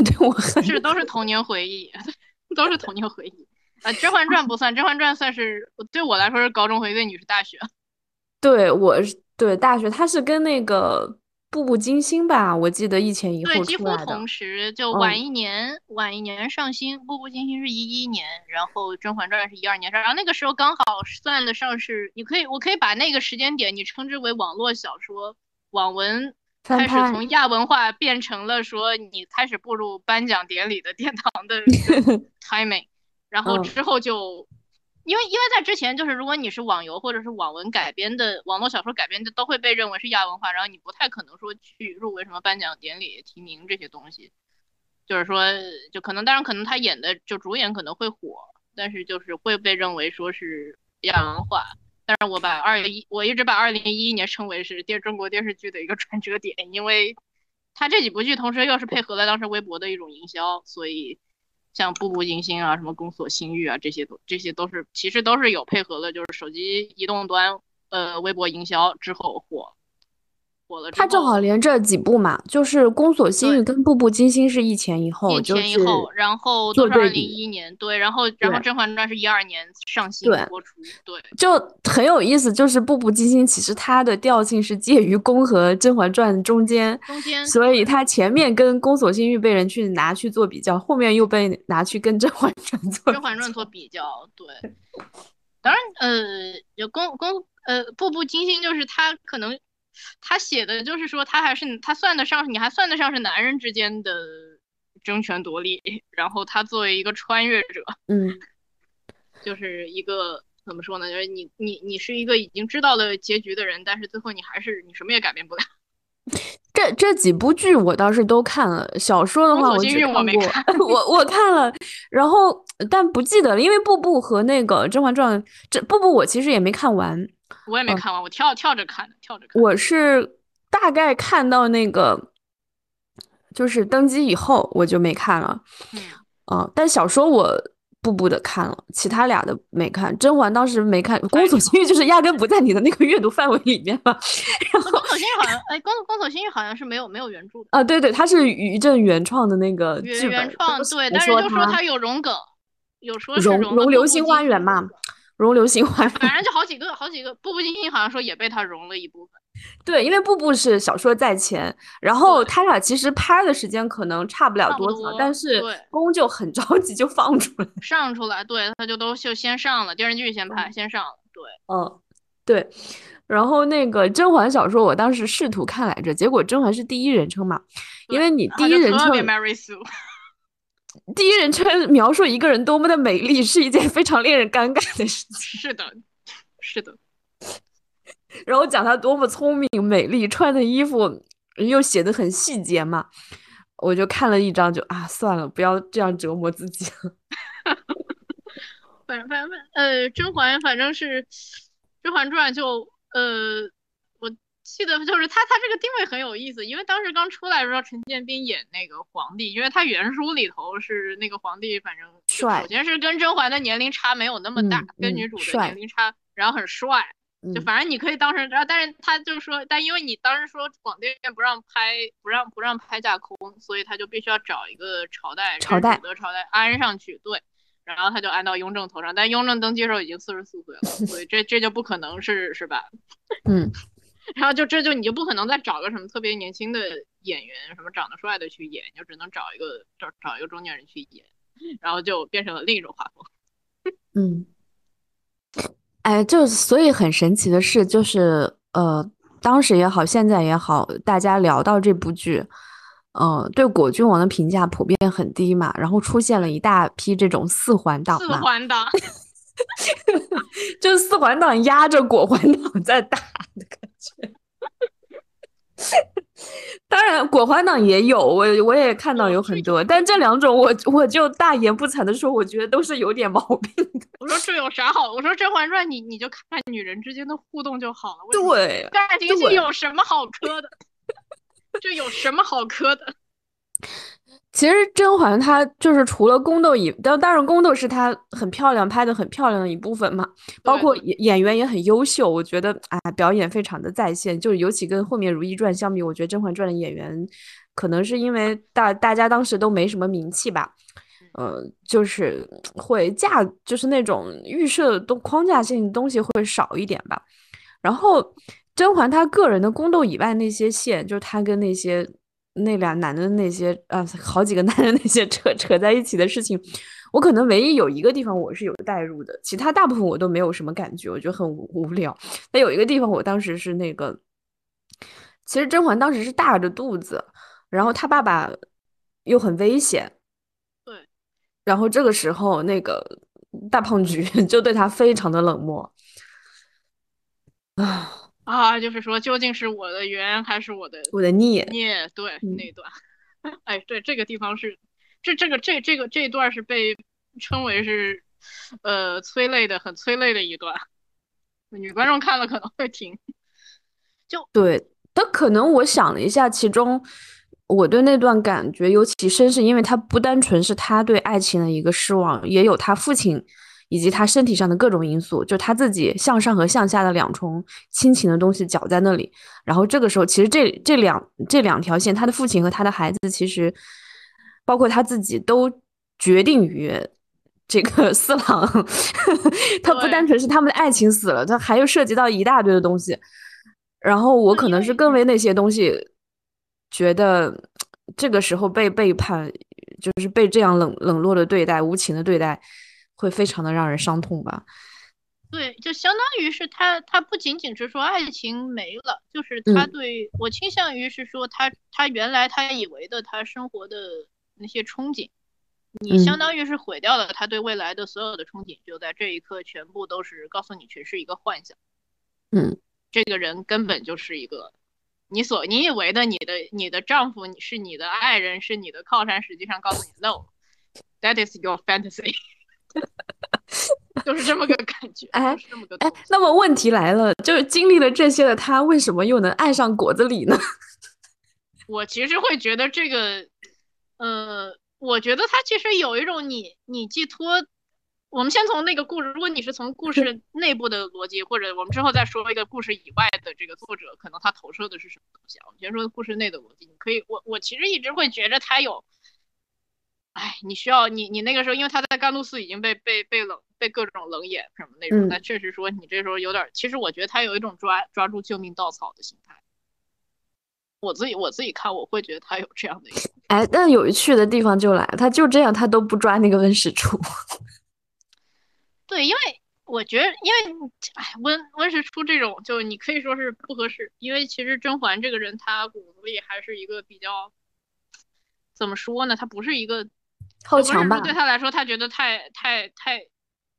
对我很是都是童年回忆，都是童年回忆。啊，《甄嬛传》不算，《甄嬛传》算是对我来说是高中回忆，对你是大学。对，我是对大学，它是跟那个。步步惊心吧，我记得一前一后对，几乎同时，就晚一年，晚一年上新。步步惊心是一一年，然后甄嬛传是一二年上，然后那个时候刚好算得上是，你可以，我可以把那个时间点你称之为网络小说、网文开始从亚文化变成了说你开始步入颁奖典礼的殿堂的 timing，然后之后就。因为因为在之前，就是如果你是网游或者是网文改编的网络小说改编的，都会被认为是亚文化，然后你不太可能说去入围什么颁奖典礼提名这些东西。就是说，就可能当然可能他演的就主演可能会火，但是就是会被认为说是亚文化。但是我把二一我一直把二零一一年称为是电中国电视剧的一个转折点，因为他这几部剧同时又是配合了当时微博的一种营销，所以。像步步惊心啊，什么宫锁心玉啊，这些都这些都是其实都是有配合的，就是手机移动端呃微博营销之后火。他正好连着几部嘛，就是《宫锁心玉》跟《步步惊心》是一前一后，一前一后，然后都是二零一一年，对，然后然后《甄嬛传》是一二年上新播出，对，就很有意思。就是《步步惊心》其实它的调性是介于宫和《甄嬛传》中间，中间，所以它前面跟《宫锁心玉》被人去拿去做比较，后面又被拿去跟《甄嬛传》做《甄嬛传》做比较，对。当然，呃，有宫宫呃，《步步惊心》就是它可能。他写的就是说，他还是他算得上，你还算得上是男人之间的争权夺利。然后他作为一个穿越者，嗯，就是一个怎么说呢？就是你你你是一个已经知道了结局的人，但是最后你还是你什么也改变不了。这这几部剧我倒是都看了，小说的话我只看过，我我看了，然后但不记得了，因为步步和那个《甄嬛传》这步步我其实也没看完。我也没看完，我跳跳着看的，跳着看。我是大概看到那个，就是登基以后，我就没看了。嗯，但小说我步步的看了，其他俩的没看。甄嬛当时没看，宫锁心玉就是压根不在你的那个阅读范围里面嘛。宫锁心玉好像，哎，宫宫锁心玉好像是没有没有原著的啊。对对，它是于正原创的那个剧本。原创对，但是就说它有融梗，有说是融融流星花园嘛。融流星花园，反正就好几个，好几个。步步惊心好像说也被他融了一部分。对，因为步步是小说在前，然后他俩其实拍的时间可能差不了多少，但是宫就很着急就放出来，上出来，对，他就都就先上了电视剧，先拍，先上了，对，嗯，对。然后那个甄嬛小说，我当时试图看来着，结果甄嬛是第一人称嘛，因为你第一人称。第一人称描述一个人多么的美丽，是一件非常令人尴尬的事情。是的，是的。然后讲她多么聪明、美丽，穿的衣服又写的很细节嘛，我就看了一张，就啊，算了，不要这样折磨自己了。反正反正呃，甄嬛反正是《甄嬛传》就呃。记得就是他，他这个定位很有意思，因为当时刚出来的时候，陈建斌演那个皇帝，因为他原书里头是那个皇帝，反正帅，首先是跟甄嬛的年龄差没有那么大，跟女主的年龄差，然后很帅，就反正你可以当时，然后但是他就说，但因为你当时说广电不让拍，不让不让拍架空，所以他就必须要找一个朝代，朝代的朝代安上去，对，然后他就安到雍正头上，但雍正登基时候已经四十四岁了，所以这这就不可能是是吧？嗯。然后就这就你就不可能再找个什么特别年轻的演员，什么长得帅的去演，就只能找一个找找一个中年人去演，然后就变成了另一种画风。嗯，哎，就所以很神奇的是，就是呃，当时也好，现在也好，大家聊到这部剧，嗯，对果郡王的评价普遍很低嘛，然后出现了一大批这种四环党，四环党，就是四环党压着果环党在打觉。当然，果环党也有，我我也看到有很多，但这两种我我就大言不惭的说，我觉得都是有点毛病的。我说这有啥好？我说《甄嬛传》，你你就看女人之间的互动就好了。对，感情戏有什么好磕的？这有什么好磕的？其实甄嬛她就是除了宫斗以，当当然宫斗是她很漂亮拍的很漂亮的一部分嘛，包括演演员也很优秀，我觉得哎表演非常的在线，就是尤其跟后面《如懿传》相比，我觉得《甄嬛传》的演员可能是因为大大家当时都没什么名气吧，呃，就是会架，就是那种预设的框架性东西会少一点吧。然后甄嬛她个人的宫斗以外那些线，就是她跟那些那俩男的那些啊，好几个男的那些扯扯在一起的事情。我可能唯一有一个地方我是有代入的，其他大部分我都没有什么感觉，我觉得很无聊。但有一个地方，我当时是那个，其实甄嬛当时是大着肚子，然后她爸爸又很危险，对，然后这个时候那个大胖菊 就对她非常的冷漠，啊啊，就是说究竟是我的缘还是我的我的孽孽？对，那段，哎，对，这个地方是。这这个这这个这一段是被称为是，呃，催泪的，很催泪的一段，女观众看了可能会停，就对。但可能我想了一下，其中我对那段感觉尤其深，是因为他不单纯是他对爱情的一个失望，也有他父亲以及他身体上的各种因素，就他自己向上和向下的两重亲情的东西搅在那里。然后这个时候，其实这这两这两条线，他的父亲和他的孩子，其实。包括他自己都决定于这个 四郎，他不单纯是他们的爱情死了，他还又涉及到一大堆的东西。然后我可能是更为那些东西觉得，这个时候被背叛，就是被这样冷冷落的对待、无情的对待，会非常的让人伤痛吧。对，就相当于是他，他不仅仅是说爱情没了，就是他对我倾向于是说他，他原来他以为的他生活的。那些憧憬，你相当于是毁掉了他对未来的所有的憧憬，就在这一刻全部都是告诉你，全是一个幻想。嗯，这个人根本就是一个你所你以为的你的你的丈夫，你是你的爱人，是你的靠山，实际上告诉你，no，that is your fantasy，就是这么个感觉。哎哎，那么问题来了，就是经历了这些的他，为什么又能爱上果子狸呢？我其实会觉得这个。呃，我觉得他其实有一种你你寄托，我们先从那个故事，如果你是从故事 内部的逻辑，或者我们之后再说一个故事以外的这个作者，可能他投射的是什么东西啊？我们先说故事内的逻辑，你可以，我我其实一直会觉着他有，哎，你需要你你那个时候，因为他在甘露寺已经被被被冷被各种冷眼什么那种，那确实说你这时候有点，其实我觉得他有一种抓抓住救命稻草的心态。我自己我自己看，我会觉得他有这样的一个。哎，但有趣的地方就来了，他就这样，他都不抓那个温实初。对，因为我觉得，因为哎，温温实初这种，就你可以说是不合适，因为其实甄嬛这个人，她骨子里还是一个比较，怎么说呢？她不是一个好强吧？对他来说，他觉得太太太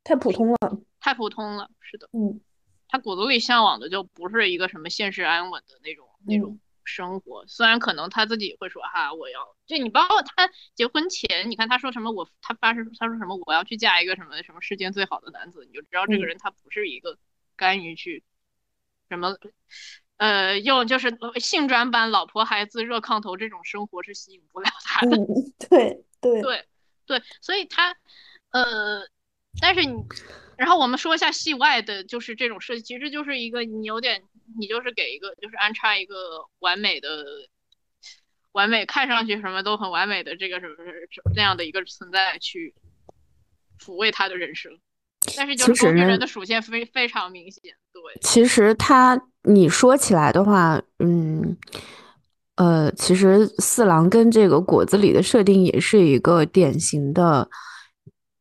太普通了，太普通了。是的，嗯，他骨子里向往的就不是一个什么现实安稳的那种那种。生活虽然可能他自己会说哈，我要就你包括他结婚前，你看他说什么，我他发誓他说什么，我要去嫁一个什么什么世间最好的男子，你就知道这个人他不是一个甘于去什么呃用就是性转版老婆孩子热炕头这种生活是吸引不了他的。对对 对对，所以他呃，但是你。然后我们说一下戏外的，就是这种设计，其实就是一个你有点，你就是给一个，就是安插一个完美的、完美看上去什么都很完美的这个什么那样的一个存在去抚慰他的人生，但是就是工具人的属性非非常明显。对，其实他你说起来的话，嗯，呃，其实四郎跟这个果子里的设定也是一个典型的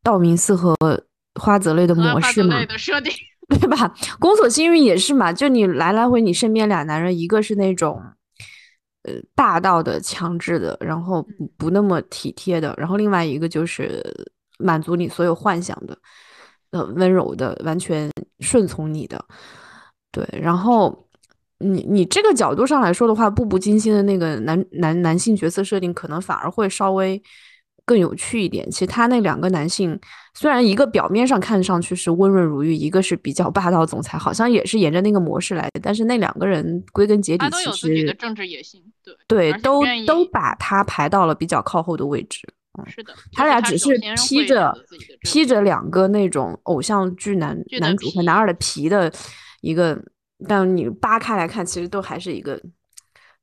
道明寺和。花泽类的模式嘛，对吧？宫锁心玉也是嘛，就你来来回，你身边俩男人，一个是那种呃霸道的、强制的，然后不那么体贴的，然后另外一个就是满足你所有幻想的，呃，温柔的，完全顺从你的。对，然后你你这个角度上来说的话，步步惊心的那个男男男性角色设定，可能反而会稍微。更有趣一点，其实他那两个男性，虽然一个表面上看上去是温润如玉，一个是比较霸道总裁，好像也是沿着那个模式来的。但是那两个人归根结底其实都有自己的政治野心，对对，都都把他排到了比较靠后的位置。嗯，是的，他俩只是披着披着两个那种偶像剧男男主和男二的皮的一个，但你扒开来看，其实都还是一个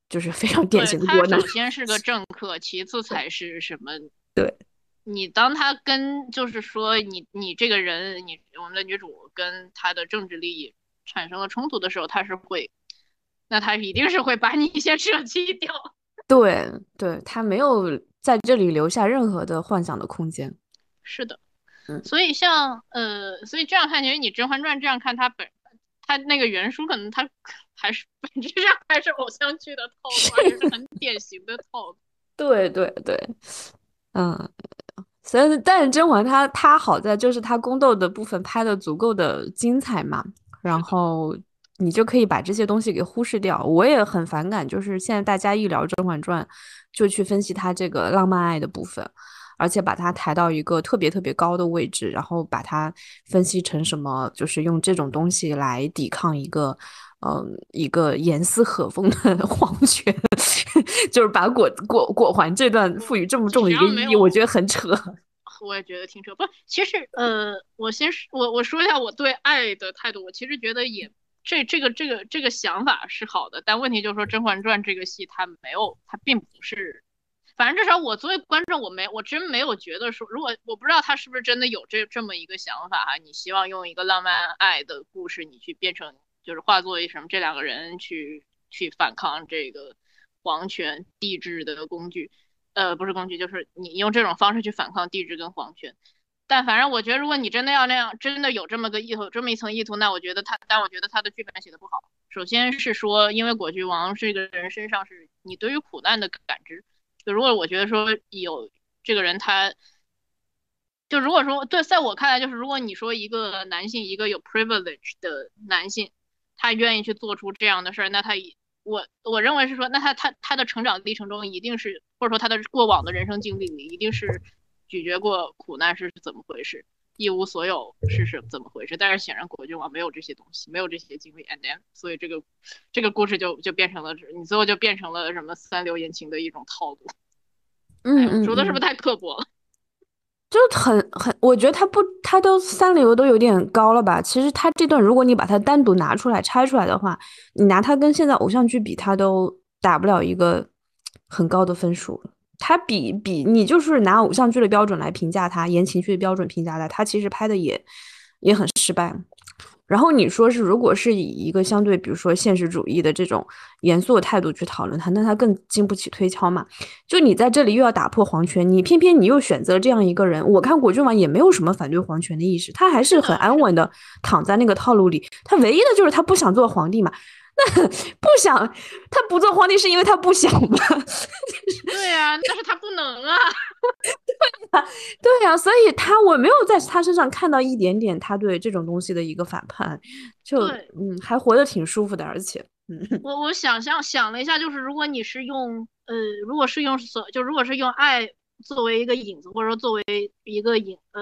就是非常典型的国男。首先是个政客，其次才是什么？对，你当他跟就是说你你这个人，你我们的女主跟他的政治利益产生了冲突的时候，他是会，那他一定是会把你先舍弃掉。对 对，他没有在这里留下任何的幻想的空间。是的，嗯，所以像呃，所以这样看，其实你《甄嬛传》这样看，它本它那个原书可能它 还是本质上还是偶像剧的套路，而且是很典型的套路。对对对，嗯，所以但是甄嬛她她好在就是她宫斗的部分拍的足够的精彩嘛，然后。你就可以把这些东西给忽视掉。我也很反感，就是现在大家一聊《甄嬛传》，就去分析它这个浪漫爱的部分，而且把它抬到一个特别特别高的位置，然后把它分析成什么，就是用这种东西来抵抗一个，嗯，一个严丝合缝的 皇权，就是把果果果环这段赋予这么重的一个意义，我觉得很扯。我也觉得挺扯。不，其实呃，我先说，我我说一下我对爱的态度，我其实觉得也。这这个这个这个想法是好的，但问题就是说《甄嬛传》这个戏它没有，它并不是，反正至少我作为观众，我没我真没有觉得说，如果我不知道他是不是真的有这这么一个想法哈，你希望用一个浪漫爱的故事，你去变成就是化作一什么这两个人去去反抗这个皇权帝制的工具，呃，不是工具，就是你用这种方式去反抗帝制跟皇权。但反正我觉得，如果你真的要那样，真的有这么个意图，这么一层意图，那我觉得他，但我觉得他的剧本写的不好。首先是说，因为果郡王这个人身上是你对于苦难的感知，就如果我觉得说有这个人，他就如果说对，在我看来，就是如果你说一个男性，一个有 privilege 的男性，他愿意去做出这样的事儿，那他我我认为是说，那他他他的成长历程中一定是，或者说他的过往的人生经历里一定是。咀嚼过苦难是怎么回事，一无所有是是怎么回事？但是显然果郡王没有这些东西，没有这些经历，and then，所以这个这个故事就就变成了你最后就变成了什么三流言情的一种套路。嗯嗯，说的是不是太刻薄了？就很很，我觉得他不，他都三流都有点高了吧？其实他这段，如果你把它单独拿出来拆出来的话，你拿它跟现在偶像剧比，它都打不了一个很高的分数。他比比你就是拿偶像剧的标准来评价他，言情剧的标准评价他，他其实拍的也也很失败。然后你说是，如果是以一个相对，比如说现实主义的这种严肃的态度去讨论他，那他更经不起推敲嘛。就你在这里又要打破皇权，你偏偏你又选择这样一个人，我看果郡王也没有什么反对皇权的意识，他还是很安稳的躺在那个套路里。他唯一的就是他不想做皇帝嘛。那 不想他不做皇帝是因为他不想吗？对呀，但是他不能啊。对呀，对呀，所以他我没有在他身上看到一点点他对这种东西的一个反叛，就嗯，还活得挺舒服的，而且嗯，我我想象想了一下，就是如果你是用呃，如果是用所就如果是用爱作为一个影子，或者说作为一个影呃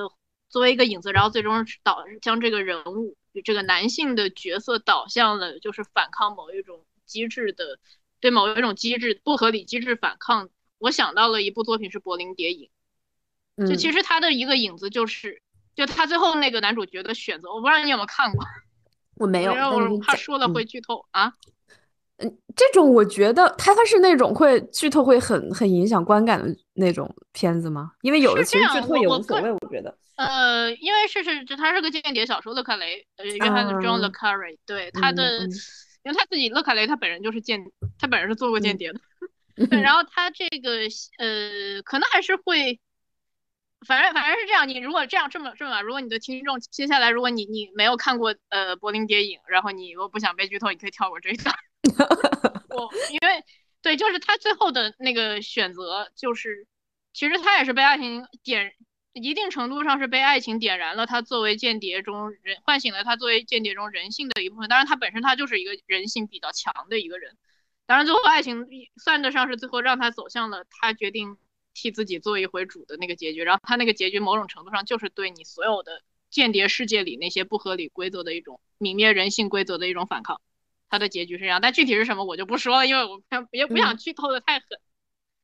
作为一个影子，然后最终导将这个人物。这个男性的角色导向了，就是反抗某一种机制的，对某一种机制不合理机制反抗。我想到了一部作品是《柏林谍影》，就其实他的一个影子就是，就他最后那个男主角的选择，我不知道你有没有看过，我没有，我怕说了会剧透啊。嗯，这种我觉得他他是那种会剧透会很很影响观感的那种片子吗？因为有的其实剧透也无所谓，我觉得。呃，因为是是，就他是个间谍小说，勒卡雷，呃，约翰·庄·勒卡雷，对他的，因为他自己勒卡雷他本人就是间，他本人是做过间谍的，对，然后他这个呃，可能还是会，反正反正是这样，你如果这样这么这么，如果你的听众接下来如果你你没有看过呃柏林谍影，然后你又不想被剧透，你可以跳过这一段。我因为对，就是他最后的那个选择，就是其实他也是被爱情点。一定程度上是被爱情点燃了，他作为间谍中人唤醒了他作为间谍中人性的一部分。当然，他本身他就是一个人性比较强的一个人。当然，最后爱情算得上是最后让他走向了他决定替自己做一回主的那个结局。然后他那个结局某种程度上就是对你所有的间谍世界里那些不合理规则的一种泯灭人性规则的一种反抗。他的结局是这样，但具体是什么我就不说了，因为我也不想剧透的太狠。嗯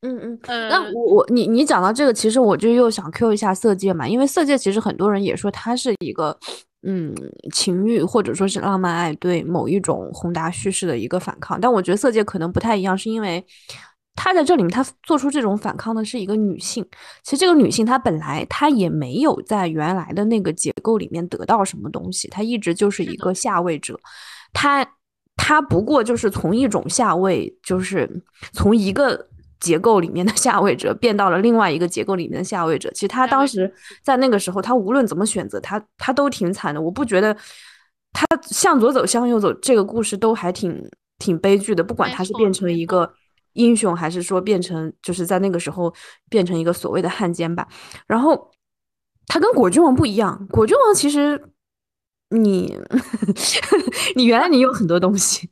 嗯嗯，那我我你你讲到这个，其实我就又想 Q 一下色戒嘛，因为色戒其实很多人也说它是一个嗯情欲或者说是浪漫爱对某一种宏大叙事的一个反抗。但我觉得色戒可能不太一样，是因为他在这里面他做出这种反抗的是一个女性。其实这个女性她本来她也没有在原来的那个结构里面得到什么东西，她一直就是一个下位者，她。她不过就是从一种下位，就是从一个结构里面的下位者变到了另外一个结构里面的下位者。其实他当时在那个时候，他无论怎么选择，他他都挺惨的。我不觉得他向左走向右走这个故事都还挺挺悲剧的。不管他是变成一个英雄，还是说变成就是在那个时候变成一个所谓的汉奸吧。然后他跟果郡王不一样，果郡王其实。你，你原来你有很多东西，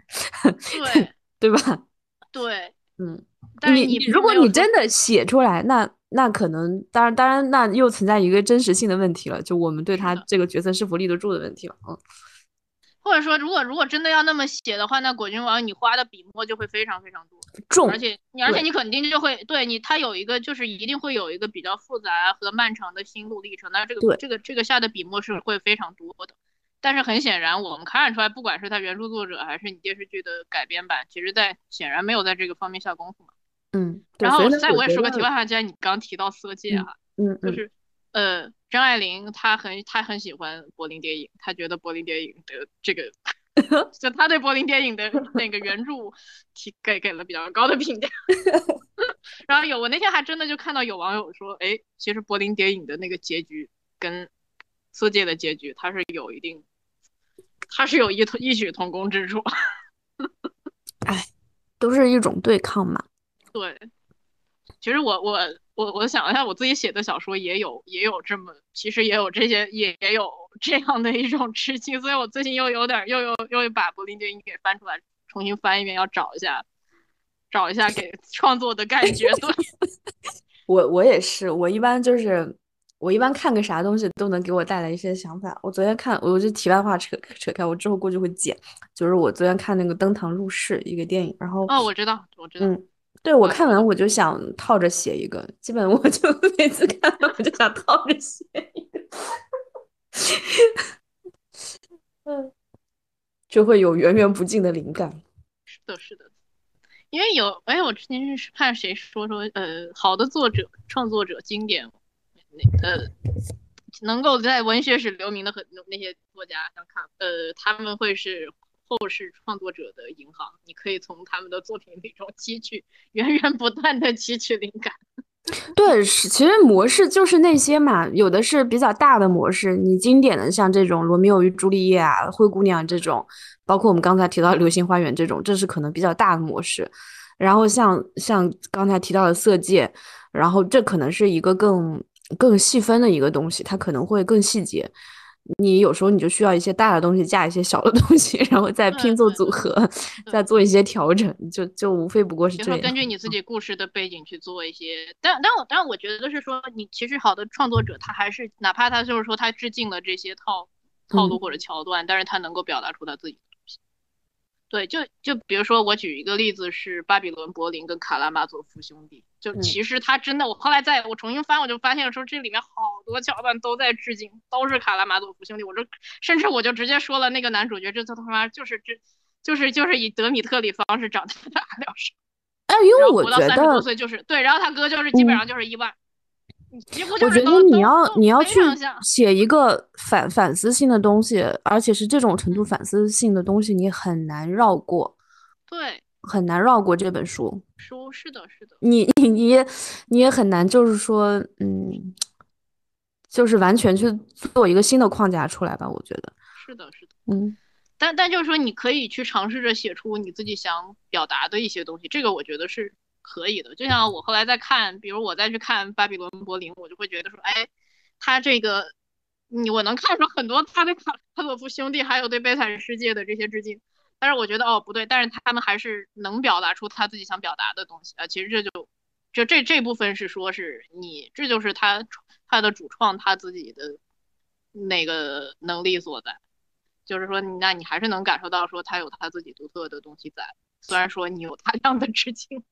对 对吧？对，嗯，你你如果你真的写出来，那那可能当然当然那又存在一个真实性的问题了，就我们对他这个角色是否立得住的问题了，嗯。或者说，如果如果真的要那么写的话，那果郡王你花的笔墨就会非常非常多，重，而且你而且你肯定就会对你他有一个就是一定会有一个比较复杂和漫长的心路历程，那这个这个这个下的笔墨是会非常多的。但是很显然，我们看出来，不管是他原著作者还是你电视剧的改编版，其实在显然没有在这个方面下功夫嘛。嗯，然后再我也说个题外话，既然你刚提到色戒啊，嗯，就是呃，张爱玲她很她很喜欢柏林电影，她觉得柏林电影的这个，就她对柏林电影的那个原著提给给了比较高的评价。然后有我那天还真的就看到有网友说，哎，其实柏林电影的那个结局跟色戒的结局，它是有一定。它是有异同异曲同工之处，哎，都是一种对抗嘛。对，其实我我我我想一下，我自己写的小说也有也有这么，其实也有这些也也有这样的一种痴情，所以我最近又有点又又又把柏林电影给翻出来，重新翻一遍，要找一下找一下给创作的感觉。对，我我也是，我一般就是。我一般看个啥东西都能给我带来一些想法。我昨天看，我就题外话扯扯开，我之后过去会剪。就是我昨天看那个《登堂入室》一个电影，然后哦，我知道，我知道，嗯，对我看完我就想套着写一个，基本我就 每次看完我就想套着写一个，嗯，就会有源源不尽的灵感。是的，是的，因为有哎，我之前是看谁说说，呃，好的作者、创作者、经典那。呃，能够在文学史留名的很那些作家，像卡呃，他们会是后世创作者的银行，你可以从他们的作品里中汲取源源不断的汲取灵感。对，是其实模式就是那些嘛，有的是比较大的模式，你经典的像这种《罗密欧与朱丽叶》啊，《灰姑娘》这种，包括我们刚才提到《流星花园》这种，这是可能比较大的模式。然后像像刚才提到的《色戒》，然后这可能是一个更。更细分的一个东西，它可能会更细节。你有时候你就需要一些大的东西加一些小的东西，然后再拼凑组合，再做一些调整，就就无非不过是这样。根据你自己故事的背景去做一些，但但我但我觉得是说，你其实好的创作者，他还是哪怕他就是说他致敬了这些套套路或者桥段，但是他能够表达出他自己。对，就就比如说，我举一个例子是《巴比伦柏林》跟《卡拉马佐夫兄弟》，就其实他真的，我后来在我重新翻，我就发现说这里面好多桥段都在致敬，都是卡拉马佐夫兄弟。我这甚至我就直接说了，那个男主角这他他妈就是这，就是就是以德米特里方式长大的阿廖沙。哎，因为我觉得，三十多岁就是对，然后他哥就是基本上就是我觉得你要你要去写一个反反思性的东西，而且是这种程度反思性的东西，你很难绕过。对，很难绕过这本书。书是的，是的。你 你你你也很难，就是说，嗯，就是完全去做一个新的框架出来吧？我觉得是的，是的。嗯，但但就是说，你可以去尝试着写出你自己想表达的一些东西，这个我觉得是。可以的，就像我后来再看，比如我再去看《巴比伦柏林》，我就会觉得说，哎，他这个，你我能看出很多他对卡卡洛夫兄弟还有对悲惨世界的这些致敬，但是我觉得哦不对，但是他们还是能表达出他自己想表达的东西啊。其实这就就这这部分是说是你这就是他他的主创他自己的那个能力所在，就是说那你还是能感受到说他有他自己独特的东西在，虽然说你有大量的致敬。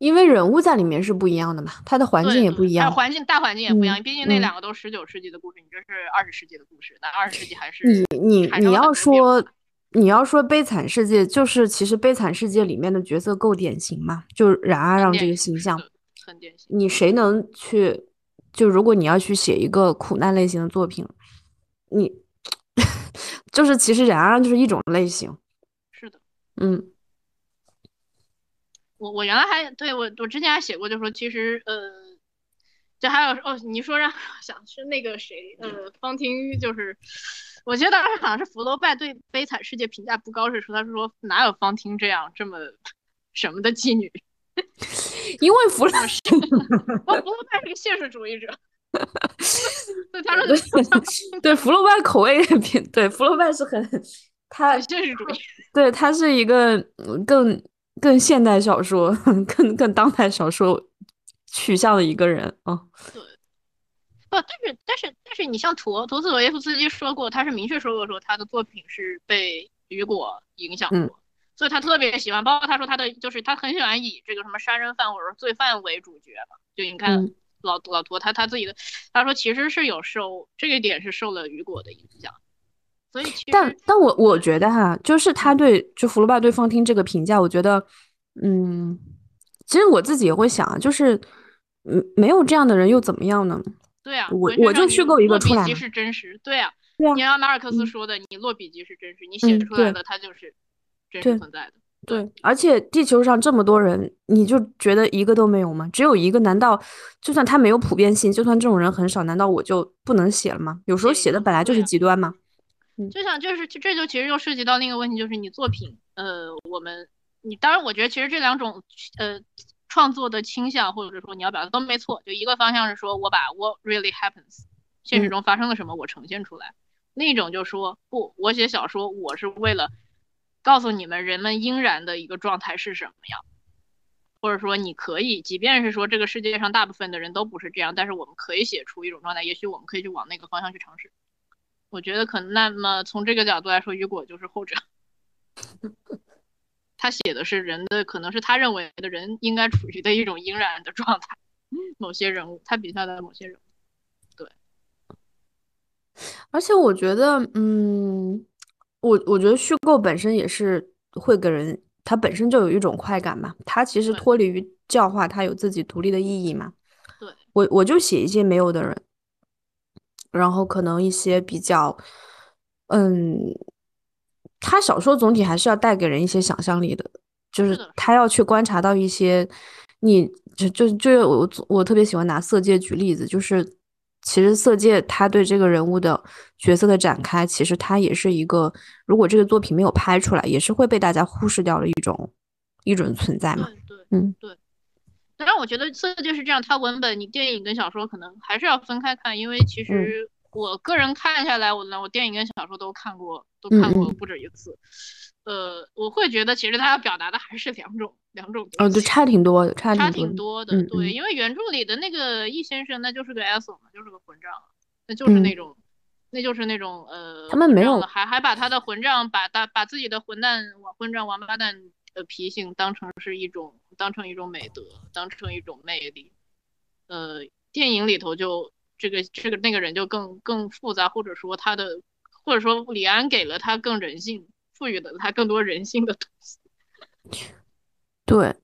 因为人物在里面是不一样的嘛，他的环境也不一样，环境大环境也不一样。毕竟那两个都十九世纪的故事，你这是二十世纪的故事，那二十世纪还是你你你要说你要说悲惨世界，就是其实悲惨世界里面的角色够典型嘛，就冉阿让这个形象很典型。你谁能去？就如果你要去写一个苦难类型的作品，你 就是其实冉阿让就是一种类型。是的，嗯。我我原来还对我我之前还写过，就说其实呃，就还有哦，你说让想是那个谁呃，方婷就是，我记得当时好像是福楼拜对《悲惨世界》评价不高，是说他是说哪有方婷这样这么什么的妓女，因为福楼 福楼拜是个现实主义者，对他说 对福楼拜口味偏对福楼拜是很他现实主义，对他是一个更。更现代小说、更更当代小说取向的一个人啊。对，不，但是但是但是，你像陀陀思妥耶夫斯基说过，他是明确说过，说他的作品是被雨果影响过，所以他特别喜欢。包括他说他的就是他很喜欢以这个什么杀人犯或者罪犯为主角嘛。就你看老老陀他他自己的，他说其实是有受这个点是受了雨果的影响。所以，但但我我觉得哈，就是他对就福楼拜对方汀这个评价，我觉得，嗯，其实我自己也会想啊，就是嗯，没有这样的人又怎么样呢？对啊，我我就虚构一个出来。是真实，对啊，对啊。你让马尔克斯说的，你落笔即是真实，你写出来的他就是真实存在的。对，而且地球上这么多人，你就觉得一个都没有吗？只有一个，难道就算他没有普遍性，就算这种人很少，难道我就不能写了吗？有时候写的本来就是极端嘛。就像就是这就其实又涉及到另一个问题，就是你作品，呃，我们你当然我觉得其实这两种呃创作的倾向或者说你要表达都没错，就一个方向是说我把 what really happens 现实中发生了什么我呈现出来，另一种就说不，我写小说我是为了告诉你们人们应然的一个状态是什么样，或者说你可以即便是说这个世界上大部分的人都不是这样，但是我们可以写出一种状态，也许我们可以去往那个方向去尝试。我觉得可能，那么从这个角度来说，雨果就是后者。他写的是人的，可能是他认为的人应该处于的一种应然的状态。某些人物，他笔下的某些人物，对。而且我觉得，嗯，我我觉得虚构本身也是会给人，它本身就有一种快感嘛。它其实脱离于教化，它有自己独立的意义嘛。对。我我就写一些没有的人。然后可能一些比较，嗯，他小说总体还是要带给人一些想象力的，就是他要去观察到一些，你就就就我我特别喜欢拿色戒举例子，就是其实色戒他对这个人物的角色的展开，其实他也是一个，如果这个作品没有拍出来，也是会被大家忽视掉的一种一种存在嘛，对，嗯，对。当然，我觉得这就是这样，它文本你电影跟小说可能还是要分开看，因为其实我个人看下来，我呢，我电影跟小说都看过，都看过不止一次。呃，我会觉得其实他要表达的还是两种两种哦，就，差挺多的，差挺多的，对，因为原著里的那个易先生那就是个 S 嘛，就是个混账，那就是那种，那就是那种呃，他们没有，还还把他的混账，把把把自己的混蛋王混账王八蛋。的脾性当成是一种，当成一种美德，当成一种魅力。呃，电影里头就这个这个那个人就更更复杂，或者说他的，或者说李安给了他更人性，赋予了他更多人性的东西。对，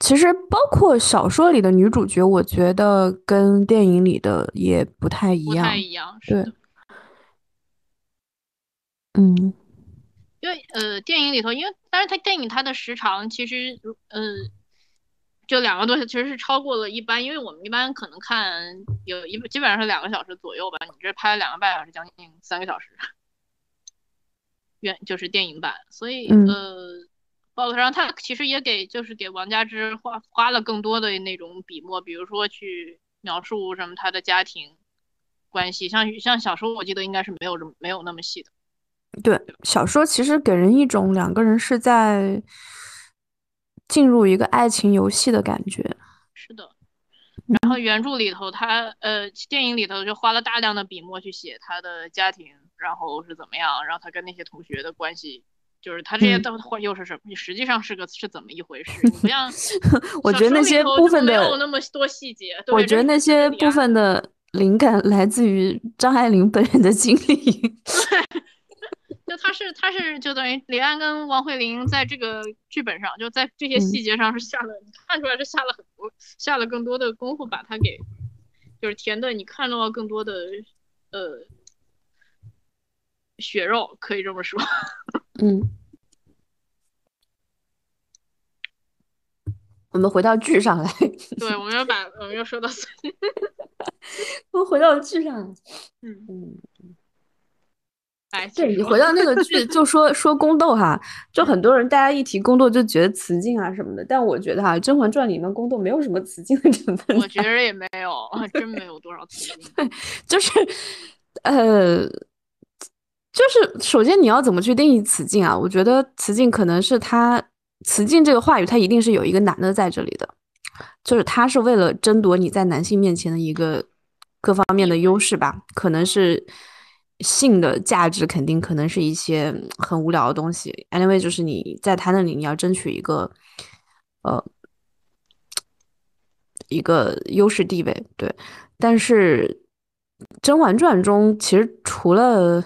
其实包括小说里的女主角，我觉得跟电影里的也不太一样，不太一样，对，嗯。因为呃，电影里头，因为但是它电影它的时长其实呃，就两个多小时，其实是超过了一般，因为我们一般可能看有一基本上是两个小时左右吧，你这拍了两个半小时，将近三个小时，原就是电影版，所以呃，包括上他其实也给就是给王家之花花了更多的那种笔墨，比如说去描述什么他的家庭关系，像像小说我记得应该是没有这么没有那么细的。对小说其实给人一种两个人是在进入一个爱情游戏的感觉。是的，然后原著里头他呃电影里头就花了大量的笔墨去写他的家庭，然后是怎么样，然后他跟那些同学的关系，就是他这些都或又是什么？实际上是个是怎么一回事？你不 像我觉得那些部分的没有那么多细节。我觉得那些部分的灵感来自于张爱玲本人的经历。就他是他是就等于李安跟王慧玲在这个剧本上，就在这些细节上是下了，你看出来是下了很多，下了更多的功夫，把它给就是填的，你看到更多的呃血肉，可以这么说。嗯，我们回到剧上来。对，我们要把我们要说到，我们回到剧上来。嗯嗯。哎，对你回到那个剧，就说说宫斗哈，就很多人大家一提宫斗就觉得雌竞啊什么的，但我觉得哈，《甄嬛传》里面宫斗没有什么雌竞的成分。我觉得也没有，真没有多少雌竞。就是呃，就是首先你要怎么去定义雌竞啊？我觉得雌竞可能是他雌竞这个话语，它一定是有一个男的在这里的，就是他是为了争夺你在男性面前的一个各方面的优势吧，可能是。性的价值肯定可能是一些很无聊的东西。Anyway，就是你在他那里，你要争取一个呃一个优势地位，对。但是《甄嬛传》中其实除了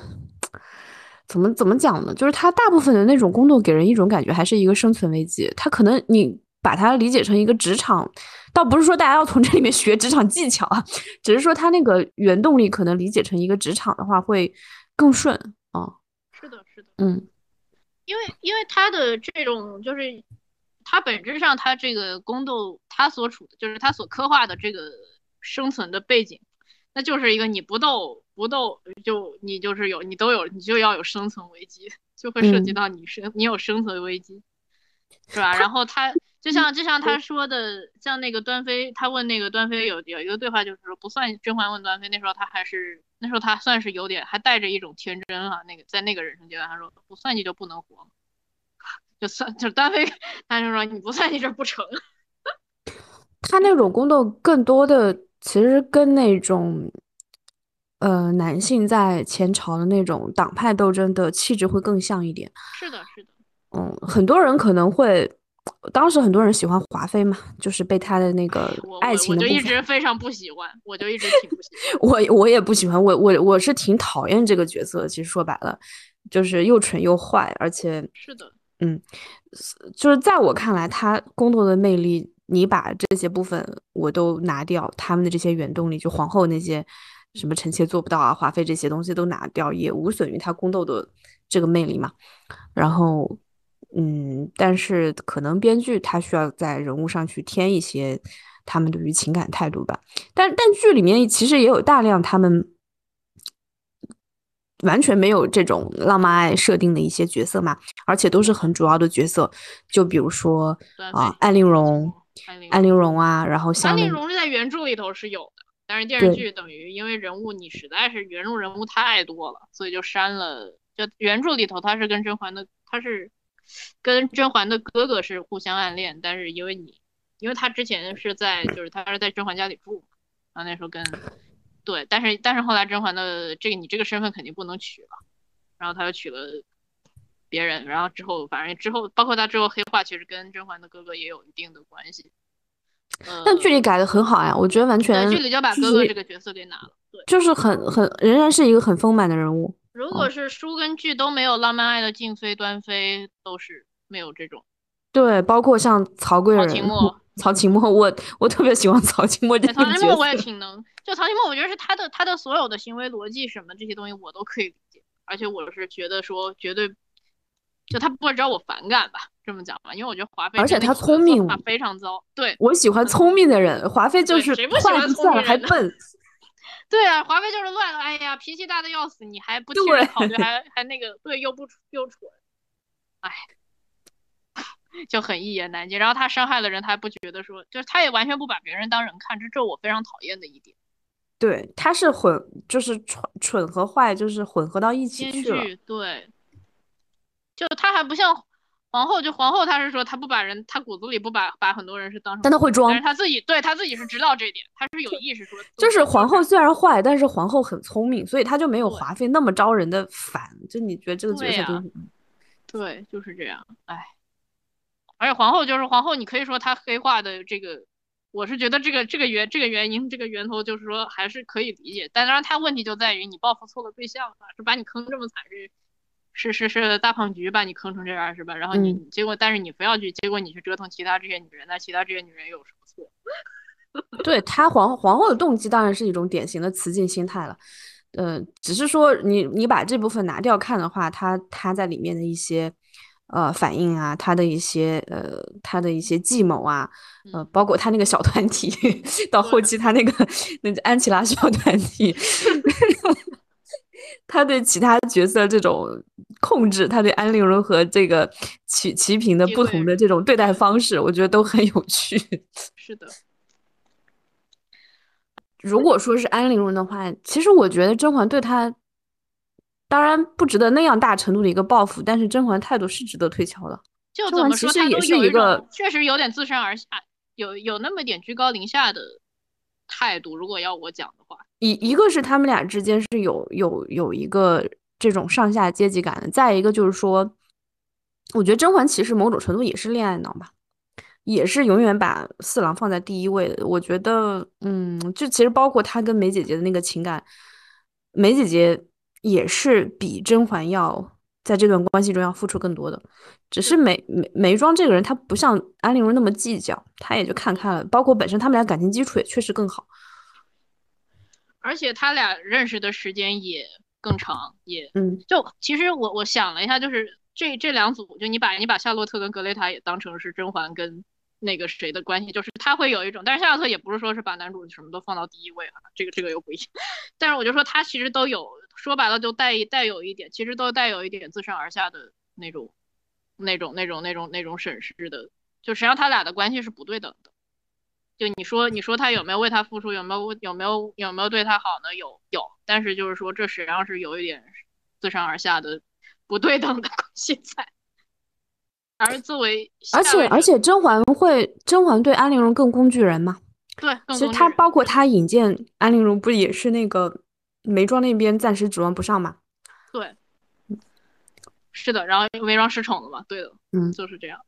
怎么怎么讲呢？就是他大部分的那种宫斗给人一种感觉，还是一个生存危机。他可能你把它理解成一个职场。倒不是说大家要从这里面学职场技巧啊，只是说他那个原动力可能理解成一个职场的话会更顺啊。是的，是的，嗯，因为因为他的这种就是他本质上他这个宫斗他所处的就是他所刻画的这个生存的背景，那就是一个你不斗不斗就你就是有你都有你就要有生存危机，就会涉及到你生你有生存危机，是吧？然后他。就像就像他说的，像那个端妃，他问那个端妃有有一个对话，就是说不算甄嬛问端妃，那时候他还是那时候他算是有点还带着一种天真啊。那个在那个人生阶段，他说不算计就不能活，就算就端妃，他就说你不算计这不成。他那种宫斗更多的其实跟那种呃男性在前朝的那种党派斗争的气质会更像一点。是的，是的。嗯，很多人可能会。当时很多人喜欢华妃嘛，就是被她的那个 爱情，我就一直非常不喜欢，我就一直挺不喜欢。我我也不喜欢，我我我是挺讨厌这个角色。其实说白了，就是又蠢又坏，而且是的，嗯，就是在我看来，她宫斗的魅力，你把这些部分我都拿掉，他们的这些原动力，就皇后那些什么臣妾做不到啊，华妃这些东西都拿掉，也无损于她宫斗的这个魅力嘛。然后。嗯，但是可能编剧他需要在人物上去添一些他们对于情感态度吧。但但剧里面其实也有大量他们完全没有这种浪漫爱设定的一些角色嘛，而且都是很主要的角色。就比如说啊，安陵容，安陵容啊，然后像安陵容是在原著里头是有的，但是电视剧等于因为人物你实在是原著人物太多了，所以就删了。就原著里头他是跟甄嬛的，他是。跟甄嬛的哥哥是互相暗恋，但是因为你，因为他之前是在，就是他是在甄嬛家里住，然后那时候跟，对，但是但是后来甄嬛的这个你这个身份肯定不能娶了，然后他又娶了别人，然后之后反正之后包括他之后黑化，其实跟甄嬛的哥哥也有一定的关系。但剧里改的很好呀，我觉得完全剧里就把哥哥这个角色给拿了，对，就是很很仍然是一个很丰满的人物。如果是书跟剧都没有浪漫爱的静妃、端妃，都是没有这种。对，包括像曹贵人、曹 琴墨、曹琴墨，我我特别喜欢曹琴墨这个角色。曹琴墨我也挺能，就曹琴墨，我觉得是他的他的所有的行为逻辑什么这些东西我都可以理解，而且我是觉得说绝对，就他不会招我反感吧？这么讲吧，因为我觉得华妃而且他聪明，非常糟。对，我喜欢 聪明的人，华妃就是谁不喜欢聪明还笨。对啊，华为就是乱了，哎呀，脾气大的要死，你还不替人考虑，还还那个，对，又不又蠢，哎，就很一言难尽。然后他伤害了人，他还不觉得说，就是他也完全不把别人当人看，这这我非常讨厌的一点。对，他是混，就是蠢蠢和坏，就是混合到一起去了。对，就他还不像。皇后就皇后，她是说她不把人，她骨子里不把把很多人是当成，但她会装，但是她自己对她自己是知道这点，她是有意识说，就是皇后虽然坏，但是皇后很聪明，所以她就没有华妃那么招人的烦。就你觉得这个角色就对，就是这样。哎，而且皇后就是皇后，你可以说她黑化的这个，我是觉得这个这个原这个原因这个源头就是说还是可以理解，但当然她问题就在于你报复错了对象了，是把你坑这么惨，是是是是大胖菊把你坑成这样是吧？然后你结果但是你非要去，结果你去折腾其他这些女人，那其他这些女人有什么错？对她皇皇后的动机当然是一种典型的雌竞心态了。呃，只是说你你把这部分拿掉看的话，他他在里面的一些呃反应啊，他的一些呃他的一些计谋啊，呃，包括他那个小团体，到后期他那个那个安琪拉小团体，他对其他角色这种控制，他对安陵容和这个齐齐平的不同的这种对待方式，我觉得都很有趣。是的。如果说是安陵容的话，其实我觉得甄嬛对她，当然不值得那样大程度的一个报复，但是甄嬛态度是值得推敲的。就怎么说，其实也是一个确实有点自上而下，有有那么点居高临下的态度。如果要我讲的话，一一个是他们俩之间是有有有一个这种上下阶级感的，再一个就是说，我觉得甄嬛其实某种程度也是恋爱脑吧。也是永远把四郎放在第一位的，我觉得，嗯，就其实包括他跟梅姐姐的那个情感，梅姐姐也是比甄嬛要在这段关系中要付出更多的，只是梅梅梅庄这个人，她不像安陵容那么计较，她也就看开了。包括本身他们俩感情基础也确实更好，而且他俩认识的时间也更长，也，嗯，就其实我我想了一下，就是这这两组，就你把你把夏洛特跟格雷塔也当成是甄嬛跟。那个谁的关系，就是他会有一种，但是夏洛特也不是说是把男主什么都放到第一位啊，这个这个又不一样。但是我就说他其实都有，说白了就带带有一点，其实都带有一点自上而下的那种，那种那种那种那种审视的，就实际上他俩的关系是不对等的。就你说你说他有没有为他付出，有没有有没有有没有对他好呢？有有，但是就是说这实际上是有一点自上而下的不对等的关系在。而作为，而且而且甄嬛会，甄嬛对安陵容更工具人嘛？对，其实他包括他引荐安陵容，不也是那个眉庄那边暂时指望不上嘛？对，是的，然后眉庄失宠了嘛？对的，嗯，就是这样。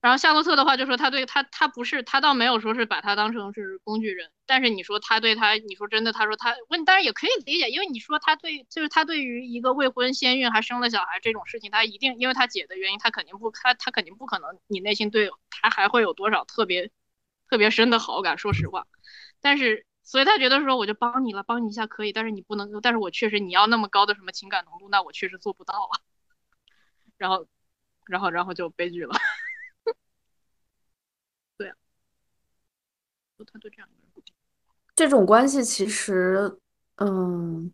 然后夏洛特的话就说他对他他不是他倒没有说是把他当成是工具人，但是你说他对他你说真的他说他问当然也可以理解，因为你说他对就是他对于一个未婚先孕还生了小孩这种事情，他一定因为他姐的原因，他肯定不他他肯定不可能你内心对他还会有多少特别特别深的好感，说实话。但是所以他觉得说我就帮你了，帮你一下可以，但是你不能，但是我确实你要那么高的什么情感浓度，那我确实做不到啊。然后然后然后就悲剧了。他对这样这种关系其实，嗯，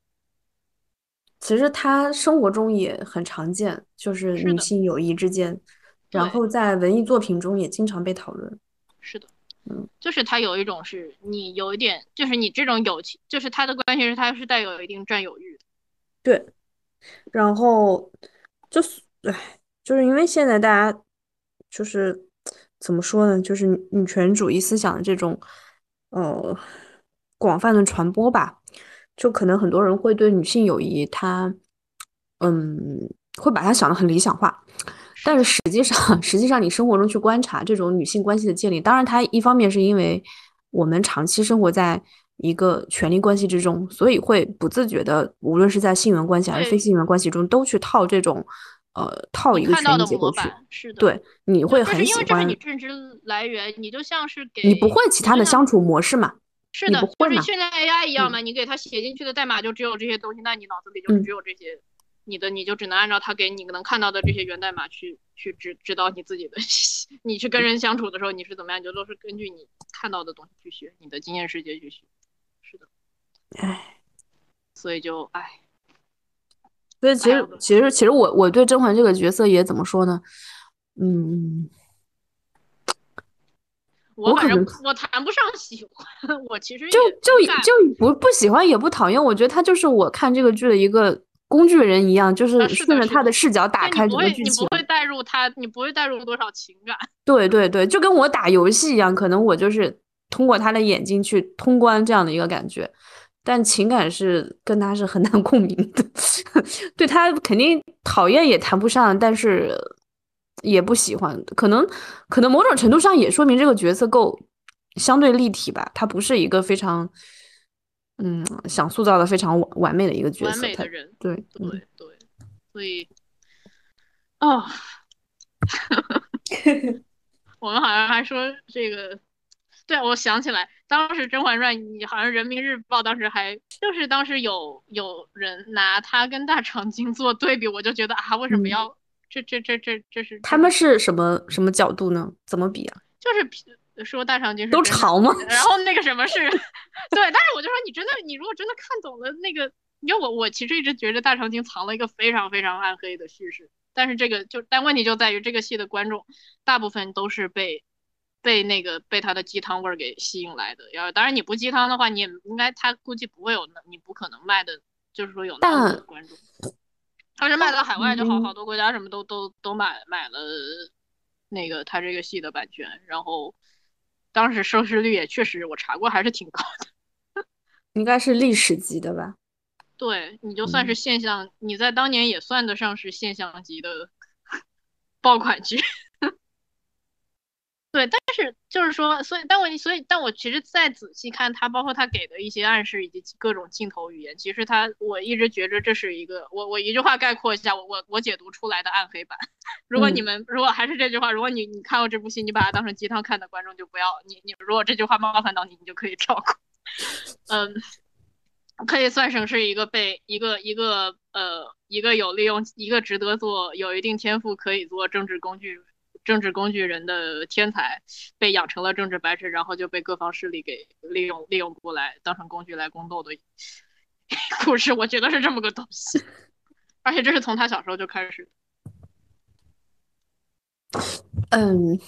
其实他生活中也很常见，就是女性友谊之间，然后在文艺作品中也经常被讨论。是的，嗯，就是他有一种是你有一点，就是你这种友情，就是他的关系是他是带有一定占有欲的。对，然后就是，哎，就是因为现在大家就是。怎么说呢？就是女权主义思想的这种，呃，广泛的传播吧，就可能很多人会对女性友谊，它，嗯，会把它想得很理想化。但是实际上，实际上你生活中去观察这种女性关系的建立，当然，它一方面是因为我们长期生活在一个权力关系之中，所以会不自觉的，无论是在性缘关系还是非性缘关系中，都去套这种。呃，套一个权益结构去，是的，对，你会很喜欢。因为这是你认知来源，你就像是给你不会其他的相处模式嘛？是的，或者训练 AI 一样嘛？你给他写进去的代码就只有这些东西，那你脑子里就只有这些，你的你就只能按照他给你能看到的这些源代码去去指指导你自己的。你去跟人相处的时候，你是怎么样？就都是根据你看到的东西去学，你的经验世界去学。是的，唉，所以就唉。所以其实其实其实我我对甄嬛这个角色也怎么说呢？嗯，我可能我谈不上喜欢，我其实就就就不不喜欢也不讨厌，我觉得他就是我看这个剧的一个工具人一样，就是顺着他的视角打开整个剧情。你不会带入他，你不会带入多少情感。对对对，就跟我打游戏一样，可能我就是通过他的眼睛去通关这样的一个感觉。但情感是跟他是很 难共鸣的，对他肯定讨厌也谈不上，但是也不喜欢，可能可能某种程度上也说明这个角色够相对立体吧，他不是一个非常嗯想塑造的非常完完美的一个角色，完美的人，对对对，所以哦，我们好像还说这个。对，我想起来，当时《甄嬛传》，你好像《人民日报》当时还就是当时有有人拿它跟大长今做对比，我就觉得啊，为什么要这这这这这是他们是什么什么角度呢？怎么比啊？就是说大长今都潮吗？然后那个什么是 对，但是我就说你真的，你如果真的看懂了那个，因为我我其实一直觉得大长今藏了一个非常非常暗黑的叙事，但是这个就但问题就在于这个戏的观众大部分都是被。被那个被他的鸡汤味儿给吸引来的，要当然你不鸡汤的话，你也应该他估计不会有那，你不可能卖的，就是说有那么多观众。他是卖到海外就好，好多国家什么都都都买买了那个他这个戏的版权，然后当时收视率也确实我查过还是挺高的，应该是历史级的吧？对，你就算是现象，你在当年也算得上是现象级的 爆款剧。就是说，所以，但我所以，但我其实再仔细看他，包括他给的一些暗示以及各种镜头语言，其实他，我一直觉着这是一个，我我一句话概括一下，我我我解读出来的暗黑版。如果你们如果还是这句话，如果你你看过这部戏，你把它当成鸡汤看的观众就不要你你如果这句话冒犯到你，你就可以跳过。嗯，可以算成是一个被一个一个呃一个有利用一个值得做有一定天赋可以做政治工具。政治工具人的天才被养成了政治白痴，然后就被各方势力给利用利用过来，当成工具来宫斗的故事，我觉得是这么个东西。而且这是从他小时候就开始。嗯，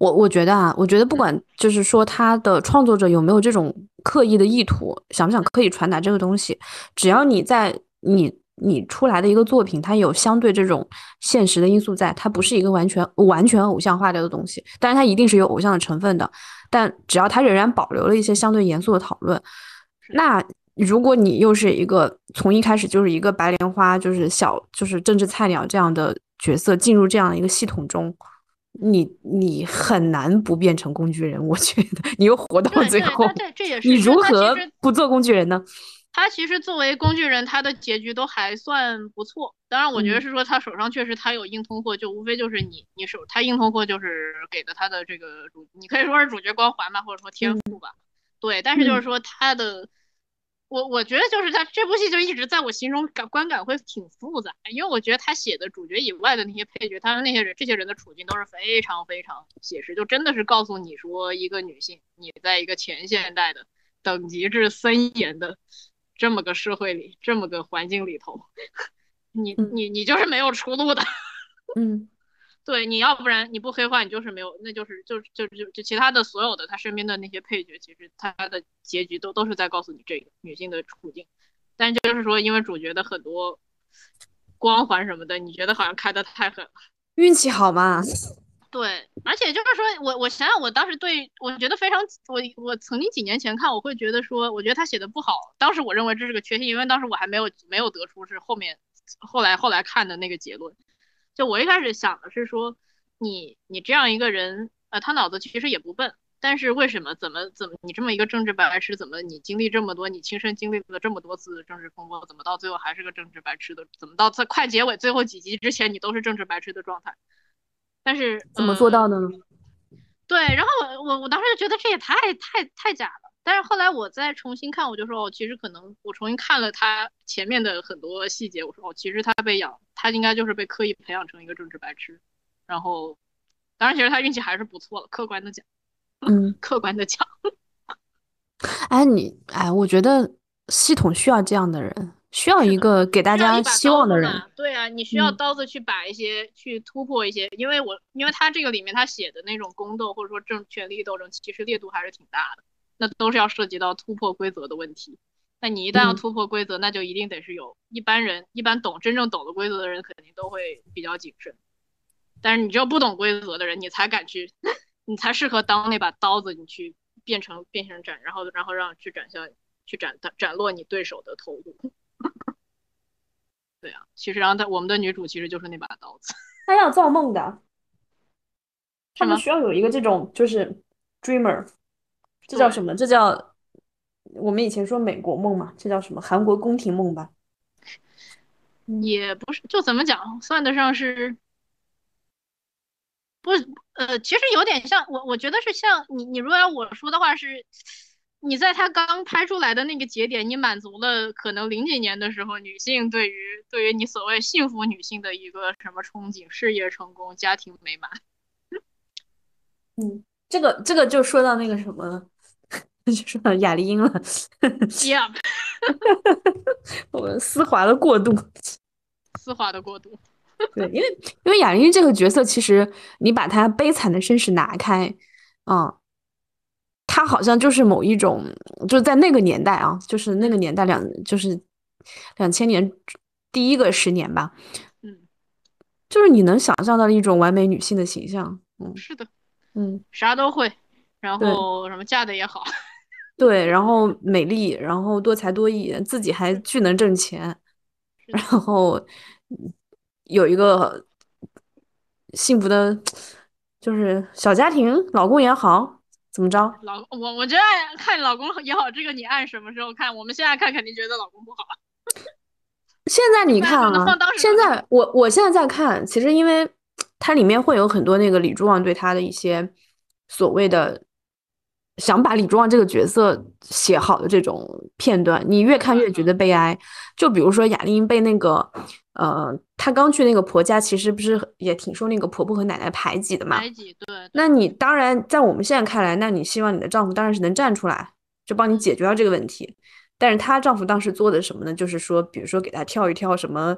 我我觉得啊，我觉得不管就是说他的创作者有没有这种刻意的意图，想不想刻意传达这个东西，只要你在你。你出来的一个作品，它有相对这种现实的因素在，它不是一个完全完全偶像化掉的东西，但是它一定是有偶像的成分的。但只要它仍然保留了一些相对严肃的讨论，那如果你又是一个从一开始就是一个白莲花，就是小就是政治菜鸟这样的角色进入这样一个系统中，你你很难不变成工具人。我觉得你又活到最后，对这也是你如何不做工具人呢？他其实作为工具人，他的结局都还算不错。当然，我觉得是说他手上确实他有硬通货，就无非就是你你手他硬通货就是给的他的这个主，你可以说是主角光环吧，或者说天赋吧。对，但是就是说他的，我我觉得就是他这部戏就一直在我心中感观感会挺复杂，因为我觉得他写的主角以外的那些配角，他们那些人这些人的处境都是非常非常写实，就真的是告诉你说一个女性你在一个前现代的等级制森严的。这么个社会里，这么个环境里头，你你你就是没有出路的。嗯，对，你要不然你不黑化，你就是没有，那就是就就就就其他的所有的他身边的那些配角，其实他的结局都都是在告诉你这个女性的处境。但就是说，因为主角的很多光环什么的，你觉得好像开的太狠了。运气好嘛？对，而且就是说，我我想想，我当时对我觉得非常，我我曾经几年前看，我会觉得说，我觉得他写的不好。当时我认为这是个缺陷，因为当时我还没有没有得出是后面后来后来看的那个结论。就我一开始想的是说，你你这样一个人，呃，他脑子其实也不笨，但是为什么怎么怎么你这么一个政治白痴，怎么你经历这么多，你亲身经历了这么多次政治风波，怎么到最后还是个政治白痴的？怎么到在快结尾最后几集之前，你都是政治白痴的状态？但是怎么做到的呢？对，然后我我我当时就觉得这也太太太假了。但是后来我再重新看，我就说哦，其实可能我重新看了他前面的很多细节，我说哦，其实他被养，他应该就是被刻意培养成一个政治白痴。然后，当然其实他运气还是不错了，客观的讲，嗯，客观的讲。哎，你哎，我觉得系统需要这样的人。需要一个给大家希望的人，对啊，你需要刀子去把一些去突破一些，因为我因为他这个里面他写的那种宫斗或者说政权力斗争，其实烈度还是挺大的，那都是要涉及到突破规则的问题。那你一旦要突破规则，那就一定得是有一般人，一般懂真正懂得规则的人肯定都会比较谨慎，但是你只有不懂规则的人，你才敢去，你才适合当那把刀子，你去变成变成斩，然后然后让去斩向去斩斩落你对手的头颅。对啊，其实然后他我们的女主其实就是那把刀子。她要造梦的，他们需要有一个这种就是 dreamer，这叫什么？这叫我们以前说美国梦嘛，这叫什么？韩国宫廷梦吧？嗯也不是，就怎么讲，算得上是，不，呃，其实有点像我，我觉得是像你，你如果要我说的话是，你在他刚拍出来的那个节点，你满足了可能零几年的时候女性对于对于你所谓幸福女性的一个什么憧憬，事业成功，家庭美满。嗯，这个这个就说到那个什么了，就说到雅丽英了，Yeah，我丝滑的过渡。丝滑的过渡。对，因为因为雅丽英这个角色，其实你把她悲惨的身世拿开，嗯，她好像就是某一种，就是在那个年代啊，就是那个年代两就是两千年第一个十年吧，嗯，就是你能想象到的一种完美女性的形象，嗯是的，嗯，啥都会，然后什么嫁的也好，对，然后美丽，然后多才多艺，自己还巨能挣钱，然后嗯有一个幸福的，就是小家庭，老公也好，怎么着？老我我觉得按看老公也好，这个你按什么时候看？我们现在看肯定觉得老公不好。现在你看啊现在我我现在在看，其实因为它里面会有很多那个李柱旺对他的一些所谓的想把李忠旺这个角色写好的这种片段，你越看越觉得悲哀。就比如说雅丽英被那个呃，她刚去那个婆家，其实不是也挺受那个婆婆和奶奶排挤的嘛。排挤，对，那你当然在我们现在看来，那你希望你的丈夫当然是能站出来，就帮你解决掉这个问题。但是她丈夫当时做的什么呢？就是说，比如说给她跳一跳什么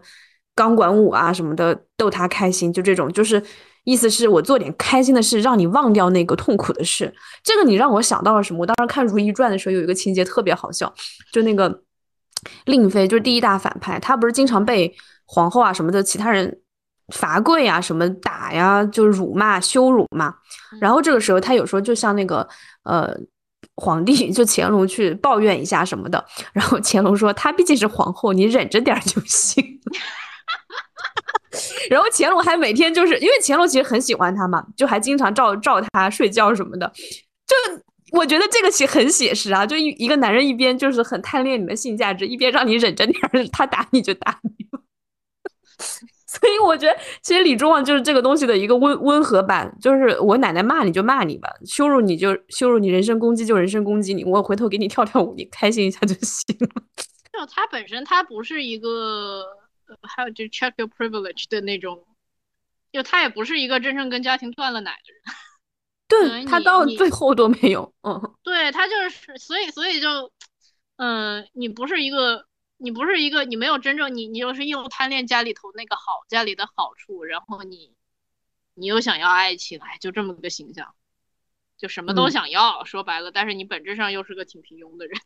钢管舞啊什么的，逗她开心，就这种，就是意思是我做点开心的事，让你忘掉那个痛苦的事。这个你让我想到了什么？我当时看《如懿传》的时候，有一个情节特别好笑，就那个令妃，就是第一大反派，她不是经常被皇后啊什么的其他人罚跪啊什么打呀，就辱骂、羞辱嘛。然后这个时候，她有时候就像那个呃。皇帝就乾隆去抱怨一下什么的，然后乾隆说：“她毕竟是皇后，你忍着点儿就行。” 然后乾隆还每天就是因为乾隆其实很喜欢他嘛，就还经常照照他睡觉什么的。就我觉得这个其实很写实啊，就一一个男人一边就是很贪恋你的性价值，一边让你忍着点儿，他打你就打你。所以我觉得，其实李忠旺就是这个东西的一个温温和版，就是我奶奶骂你就骂你吧，羞辱你就羞辱你，人身攻击就人身攻击你，我回头给你跳跳舞，你开心一下就行了。就他本身他不是一个，还有就 check your privilege 的那种，就他也不是一个真正跟家庭断了奶的人。对他到最后都没有，嗯，对他就是，所以所以就，嗯、你不是一个，你不是一个，你没有真正你你又是又贪恋家里头那个好家里的好处，然后你你又想要爱情，哎，就这么个形象，就什么都嗯想要，说白了，但是你本质上又是个挺平庸的人。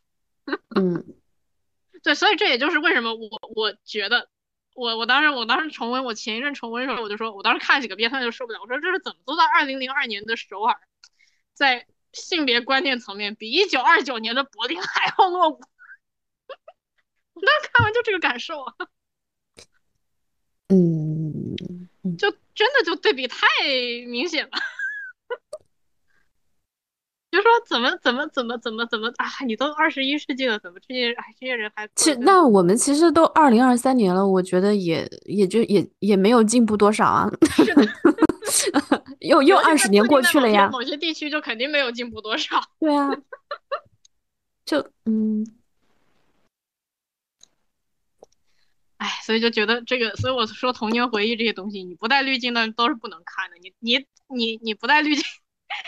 嗯，对，所以这也就是为什么我我觉得。我我当时我当时重温我前一阵重温的时候，我就说，我当时看几个片段就受不了，我说这是怎么做到二零零二年的首尔，在性别观念层面比一九二九年的柏林还要落伍。我当时看完就这个感受啊，嗯，就真的就对比太明显了。就说怎么怎么怎么怎么怎么啊！你都二十一世纪了，怎么这些哎这些人还其实那我们其实都二零二三年了，我觉得也也就也也没有进步多少啊，是的，又又二十年过去了呀，某些地区就肯定没有进步多少。对啊，就嗯。哎，所以就觉得这个，所以我说童年回忆这些东西，你不带滤镜的都是不能看的。你你你你不带滤镜，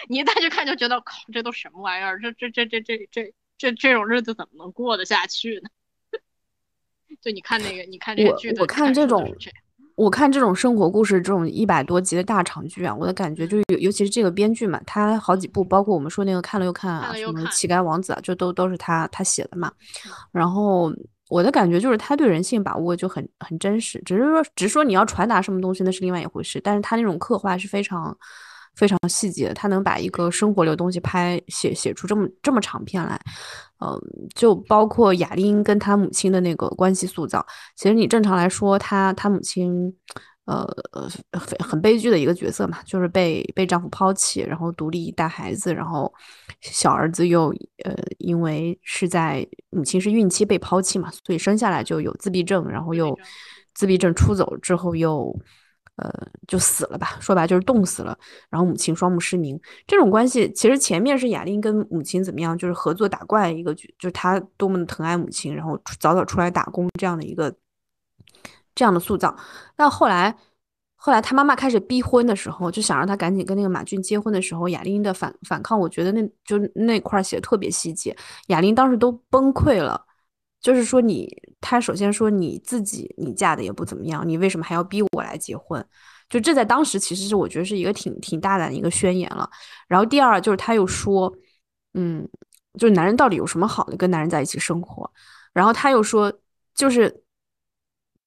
你一带去看就觉得，靠，这都什么玩意儿？这这这这这这这这种日子怎么能过得下去呢？就你看那个，你看这个剧的我我看这种我看这种生活故事，这种一百多集的大长剧啊，我的感觉就是尤，尤其是这个编剧嘛，他好几部，包括我们说那个看了又看啊，什么乞丐王子啊，就都都是他他写的嘛。然后我的感觉就是他对人性把握就很很真实，只是说只是说你要传达什么东西那是另外一回事，但是他那种刻画是非常非常细节，他能把一个生活流东西拍写写出这么这么长篇来，嗯，就包括雅丽跟他母亲的那个关系塑造。其实你正常来说，他他母亲，呃呃，很很悲剧的一个角色嘛，就是被被丈夫抛弃，然后独立带孩子，然后小儿子又呃因为是在母亲是孕期被抛弃嘛，所以生下来就有自闭症，然后又自闭症出走之后又。呃，就死了吧，说白就是冻死了。然后母亲双目失明，这种关系其实前面是雅丽跟母亲怎么样，就是合作打怪一个剧，就是他多么的疼爱母亲，然后早早出来打工这样的一个这样的塑造。那后来，后来他妈妈开始逼婚的时候，就想让他赶紧跟那个马俊结婚的时候，雅丽的反反抗，我觉得那就那块写的特别细节，雅丽当时都崩溃了。就是说，你他首先说你自己，你嫁的也不怎么样，你为什么还要逼我来结婚？就这在当时其实是我觉得是一个挺挺大胆的一个宣言了。然后第二就是他又说，嗯，就是男人到底有什么好的，跟男人在一起生活？然后他又说，就是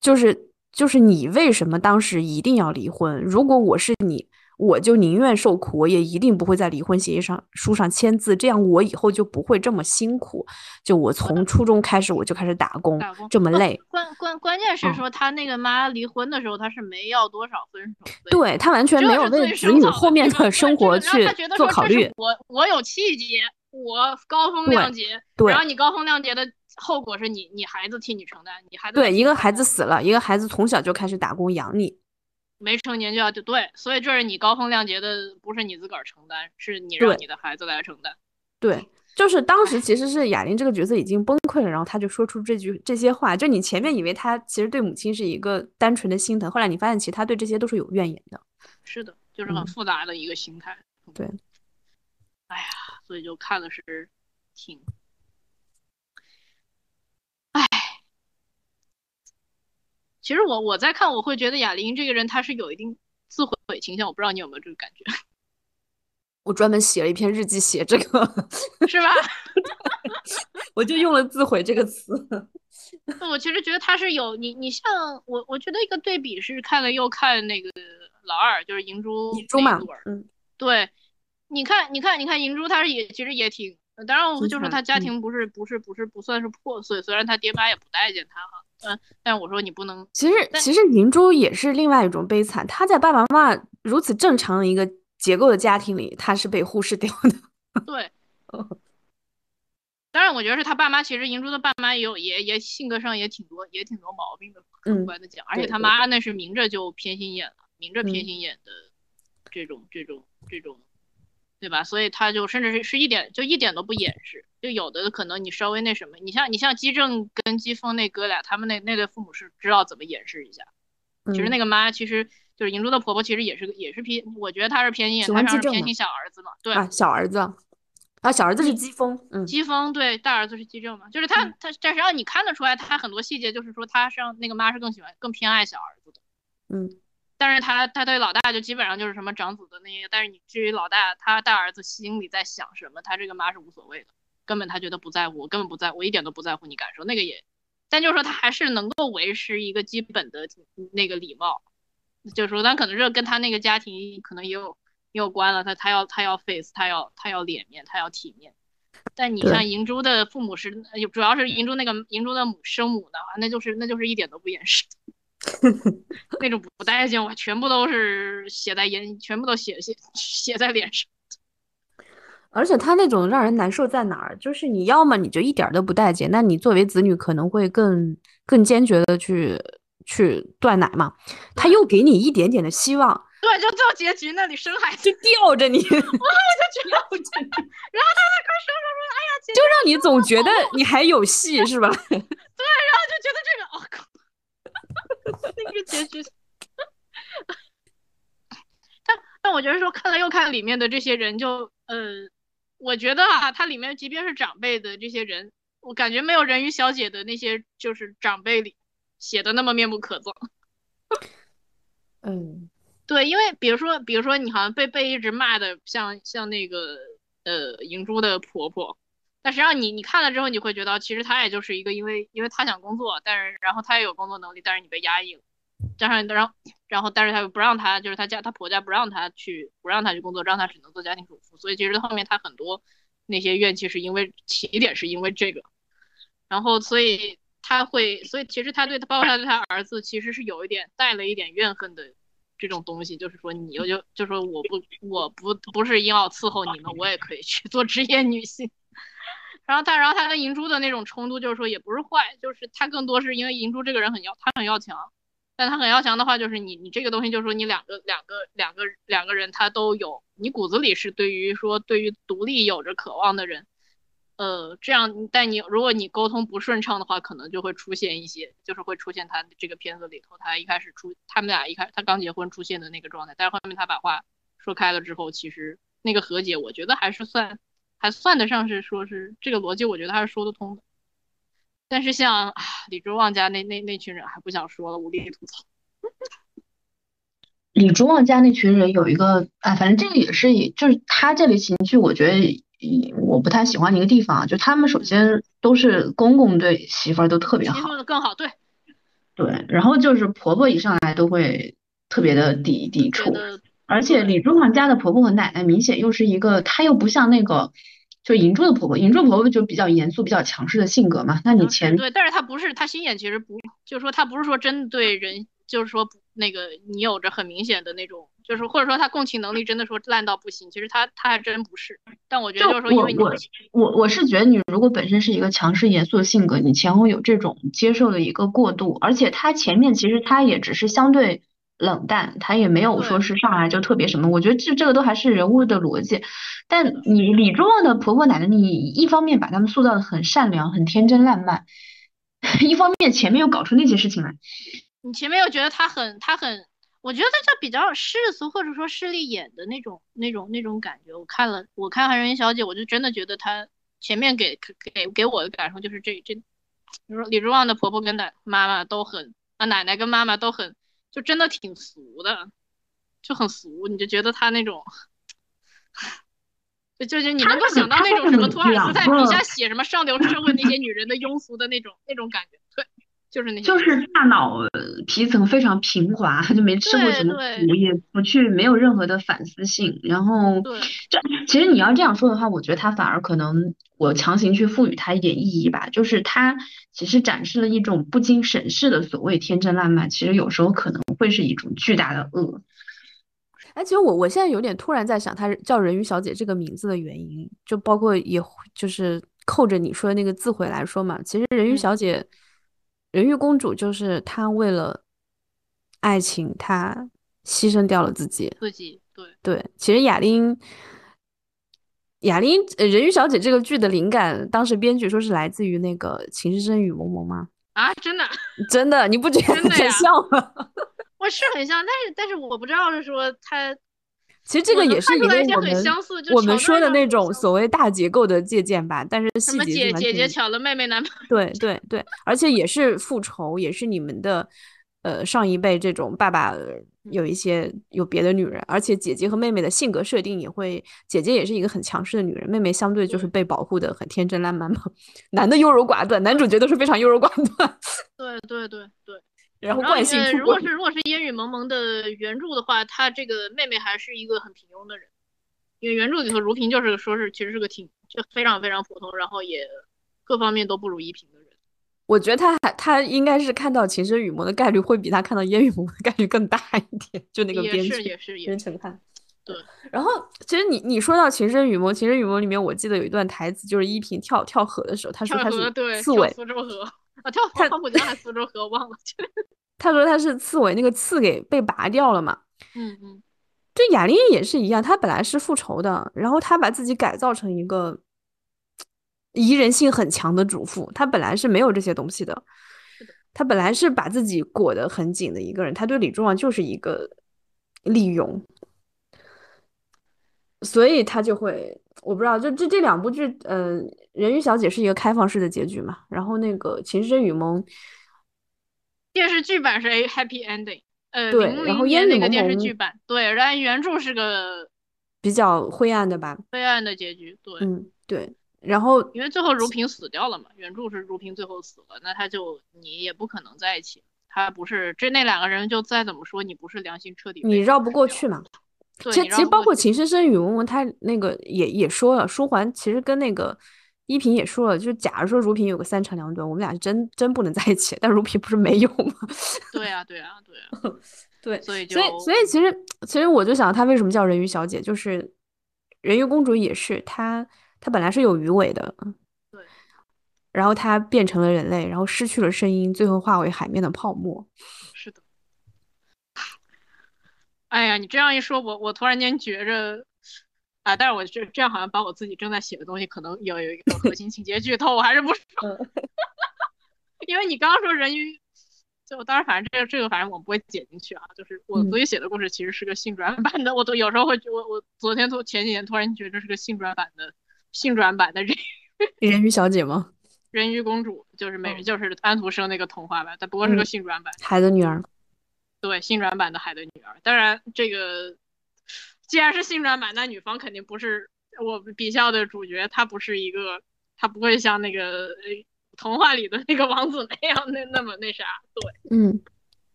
就是就是你为什么当时一定要离婚？如果我是你。我就宁愿受苦，我也一定不会在离婚协议上书上签字，这样我以后就不会这么辛苦。就我从初中开始，我就开始打工，这么累。关关关键是说，他那个妈离婚的时候，他是没要多少分手费，对他完全没有为子女后面的生活去做考虑。我我有气节，我高风亮节，然后你高风亮节的后果是你你孩子替你承担，你孩子对一个孩子死了，一个孩子从小就开始打工养你。没成年就要就对，所以这是你高风亮节的，不是你自个儿承担，是你让你的孩子来承担。对，就是当时其实是雅玲这个角色已经崩溃了，然后他就说出这句这些话。就你前面以为他其实对母亲是一个单纯的心疼，后来你发现其实他对这些都是有怨言的。是的，就是很复杂的一个心态。对，哎呀，所以就看的是挺。其实我我在看，我会觉得哑铃这个人他是有一定自毁倾向，我不知道你有没有这个感觉。我专门写了一篇日记写这个，是吧？我就用了“自毁”这个词。我其实觉得他是有你，你像我，我觉得一个对比是看了又看那个老二，就是银珠银珠嘛，嗯，对，你看，你看，你看银珠，他是也其实也挺，当然我就说他家庭不是不是不是不算是破碎，虽然他爹妈也不待见他哈。嗯，但我说你不能。其实，其实银珠也是另外一种悲惨。她在爸爸妈妈如此正常的一个结构的家庭里，她是被忽视掉的。对。当然，我觉得是他爸妈。其实银珠的爸妈也有，也也性格上也挺多，也挺多毛病的。客观的讲，而且他妈那是明着就偏心眼了，明着偏心眼的这种这种这种。对吧？所以他就甚至是是一点就一点都不掩饰，就有的可能你稍微那什么，你像你像姬正跟姬风那哥俩，他们那那对父母是知道怎么掩饰一下。其实那个妈其实就是银珠的婆婆，其实也是也是偏，我觉得她是偏心，她是偏心小儿子嘛。对啊，小儿子啊，小儿子是姬风，嗯，姬风对，大儿子是姬正嘛，就是他他但是让你看得出来，他很多细节就是说他是让那个妈是更喜欢更偏爱小儿子的，嗯。但是他他对老大就基本上就是什么长子的那些，但是你至于老大他大儿子心里在想什么，他这个妈是无所谓的，根本他觉得不在乎，我根本不在乎，我一点都不在乎你感受那个也，但就是说他还是能够维持一个基本的那个礼貌，就是说但可能这跟他那个家庭可能也有也有关了，他他要他要 face，他要他要脸面，他要体面，但你像银珠的父母是，主要是银珠那个银珠的母生母的话，那就是那就是一点都不掩饰。那种不待见我，全部都是写在眼，全部都写写写在脸上。而且他那种让人难受在哪儿？就是你要么你就一点都不待见，那你作为子女可能会更更坚决的去去断奶嘛。他又给你一点点的希望，对，就到结局那里生孩子就吊着你，我就觉得吊着你，然后他在快生生说，哎呀，就让你总觉得你还有戏是吧？对，然后就觉得这个，哦靠。那个结局，但但我觉得说看了又看里面的这些人，就呃，我觉得啊，它里面即便是长辈的这些人，我感觉没有人鱼小姐的那些就是长辈里写的那么面目可憎。嗯，对，因为比如说，比如说你好像被被一直骂的像像那个呃银珠的婆婆。但实际上，你你看了之后，你会觉得其实他也就是一个，因为因为他想工作，但是然后他也有工作能力，但是你被压抑了。加上然后然后但是他又不让他，就是他家他婆家不让他去，不让他去工作，让他只能做家庭主妇，所以其实后面他很多那些怨气是因为起点是因为这个，然后所以他会，所以其实他对他包括他对他儿子其实是有一点带了一点怨恨的这种东西，就是说你又就就说我不我不不是硬要伺候你们，我也可以去做职业女性。然后他，然后他跟银珠的那种冲突，就是说也不是坏，就是他更多是因为银珠这个人很要，他很要强，但他很要强的话，就是你你这个东西，就是说你两个两个两个两个人他都有，你骨子里是对于说对于独立有着渴望的人，呃，这样，但你如果你沟通不顺畅的话，可能就会出现一些，就是会出现他这个片子里头，他一开始出他们俩一开他刚结婚出现的那个状态，但是后面他把话说开了之后，其实那个和解，我觉得还是算。还算得上是说是这个逻辑，我觉得还是说得通的。但是像李珠旺家那那那群人还不想说了，无力吐槽。李珠旺家那群人有一个，啊，反正这个也是，就是他这类情绪，我觉得我不太喜欢的一个地方，就他们首先都是公公对媳妇儿都特别好，的更好，对，对，然后就是婆婆一上来都会特别的抵抵触。而且李珠旺家的婆婆和奶奶明显又是一个，她又不像那个，就银珠的婆婆，银珠婆婆就比较严肃、比较强势的性格嘛。那你前对，但是她不是，她心眼其实不，就是说她不是说针对人，就是说那个你有着很明显的那种，就是或者说她共情能力真的说烂到不行，其实她她还真不是。但我觉得就是说，因为我我我是觉得你如果本身是一个强势严肃的性格，你前后有这种接受的一个过渡，而且她前面其实她也只是相对。冷淡，他也没有说是上来就特别什么，我觉得这这个都还是人物的逻辑。但你李珠旺的婆婆奶奶，你一方面把他们塑造的很善良、很天真烂漫，一方面前面又搞出那些事情来。你前面又觉得他很他很，我觉得他比较世俗或者说势利眼的那种那种那种感觉。我看了我看《韩人小姐》，我就真的觉得她前面给给给我的感受就是这这，比如说李珠旺的婆婆跟奶妈妈都很啊，奶奶跟妈妈都很。就真的挺俗的，就很俗，你就觉得他那种，就就就你能够想到那种什么托尔斯泰笔下写什么上流社会那些女人的庸俗的那种那种感觉，对，就是那些，就是大脑皮层非常平滑，就没吃过什么苦，也不去没有任何的反思性，然后，这其实你要这样说的话，我觉得他反而可能我强行去赋予他一点意义吧，就是他。其实展示了一种不经审视的所谓天真烂漫，其实有时候可能会是一种巨大的恶。哎，其实我我现在有点突然在想，他叫人鱼小姐这个名字的原因，就包括也就是扣着你说的那个自毁来说嘛。其实人鱼小姐、人鱼公主就是她为了爱情，她牺牲掉了自己。自己对对，其实雅琳。雅琳，呃，人鱼小姐这个剧的灵感，当时编剧说是来自于那个《情深深雨蒙蒙吗？啊，真的，真的，你不觉得很像吗？我是很像，但是但是我不知道是说他，其实这个也是一个我们我们说的那种所谓大结构的借鉴吧，但是细节姐姐姐抢了妹妹男朋友，对对对，而且也是复仇，也是你们的。呃，上一辈这种爸爸有一些有别的女人，而且姐姐和妹妹的性格设定也会，姐姐也是一个很强势的女人，妹妹相对就是被保护的很天真烂漫嘛。男的优柔寡断，男主角都是非常优柔寡断。对对对对。然后惯性如果是如果是烟雨蒙蒙的原著的话，他这个妹妹还是一个很平庸的人，因为原著里头如萍就是说是其实是个挺就非常非常普通，然后也各方面都不如依萍的人。我觉得他还他应该是看到《情深雨蒙》的概率会比他看到《烟雨蒙》的概率更大一点，就那个编剧也是编程看。对，然后其实你你说到《情深雨蒙》，《情深雨蒙》里面我记得有一段台词，就是依萍跳跳河的时候，他说他是刺猬。苏州河啊，跳他黄浦江还是苏州河忘了。他说他是刺猬，那个刺给被拔掉了嘛。嗯嗯。对，雅丽也是一样，她本来是复仇的，然后她把自己改造成一个。宜人性很强的主妇，她本来是没有这些东西的，她本来是把自己裹得很紧的一个人，她对李重旺就是一个利用，所以她就会，我不知道，就这这两部剧，呃，人鱼小姐是一个开放式的结局嘛，然后那个情深雨蒙电视剧版是 A Happy Ending，呃，对，然后烟雨蒙电视剧版，对，然后原著是个比较灰暗的吧，灰暗的结局，对，嗯，对。然后，因为最后如萍死掉了嘛，原著是如萍最后死了，那他就你也不可能在一起，他不是这那两个人，就再怎么说，你不是良心彻底，你绕不过去嘛。对，其实包括秦深深、宇文文，他那个也也说了，书桓其实跟那个依萍也说了，就是假如说如萍有个三长两短，我们俩是真真不能在一起。但如萍不是没有吗？对啊，对啊，对啊，对，所以所以所以其实其实我就想，她为什么叫人鱼小姐？就是人鱼公主也是，她她本来是有鱼尾的，对，然后她变成了人类，然后失去了声音，最后化为海面的泡沫。哎呀，你这样一说，我我突然间觉着，啊，但是我这这样好像把我自己正在写的东西可能有有一个核心情节剧透，我还是不说，因为你刚刚说人鱼，就当然反正这个这个反正我不会剪进去啊，就是我自己写的故事其实是个性转版的，我都有时候会我我昨天突前几天突然觉得这是个性转版的性转版的人 人鱼小姐吗？人鱼公主就是美就是安徒生那个童话版，但不过是个性转版，海的女儿。对，新转版的《海的女儿》，当然这个既然是新转版，那女方肯定不是我笔下的主角，她不是一个，她不会像那个童话里的那个王子那样那那么那啥。对，嗯，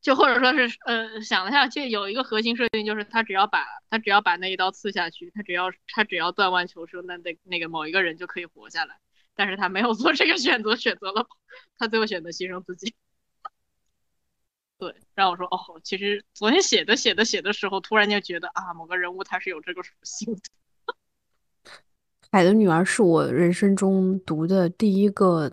就或者说是呃，想了下，就有一个核心设定，就是他只要把他只要把那一刀刺下去，他只要他只要断腕求生，那那那个某一个人就可以活下来。但是他没有做这个选择，选择了他最后选择牺牲自己。对，然后我说哦，其实昨天写的写的写的时候，突然就觉得啊，某个人物他是有这个属性的。海的女儿是我人生中读的第一个，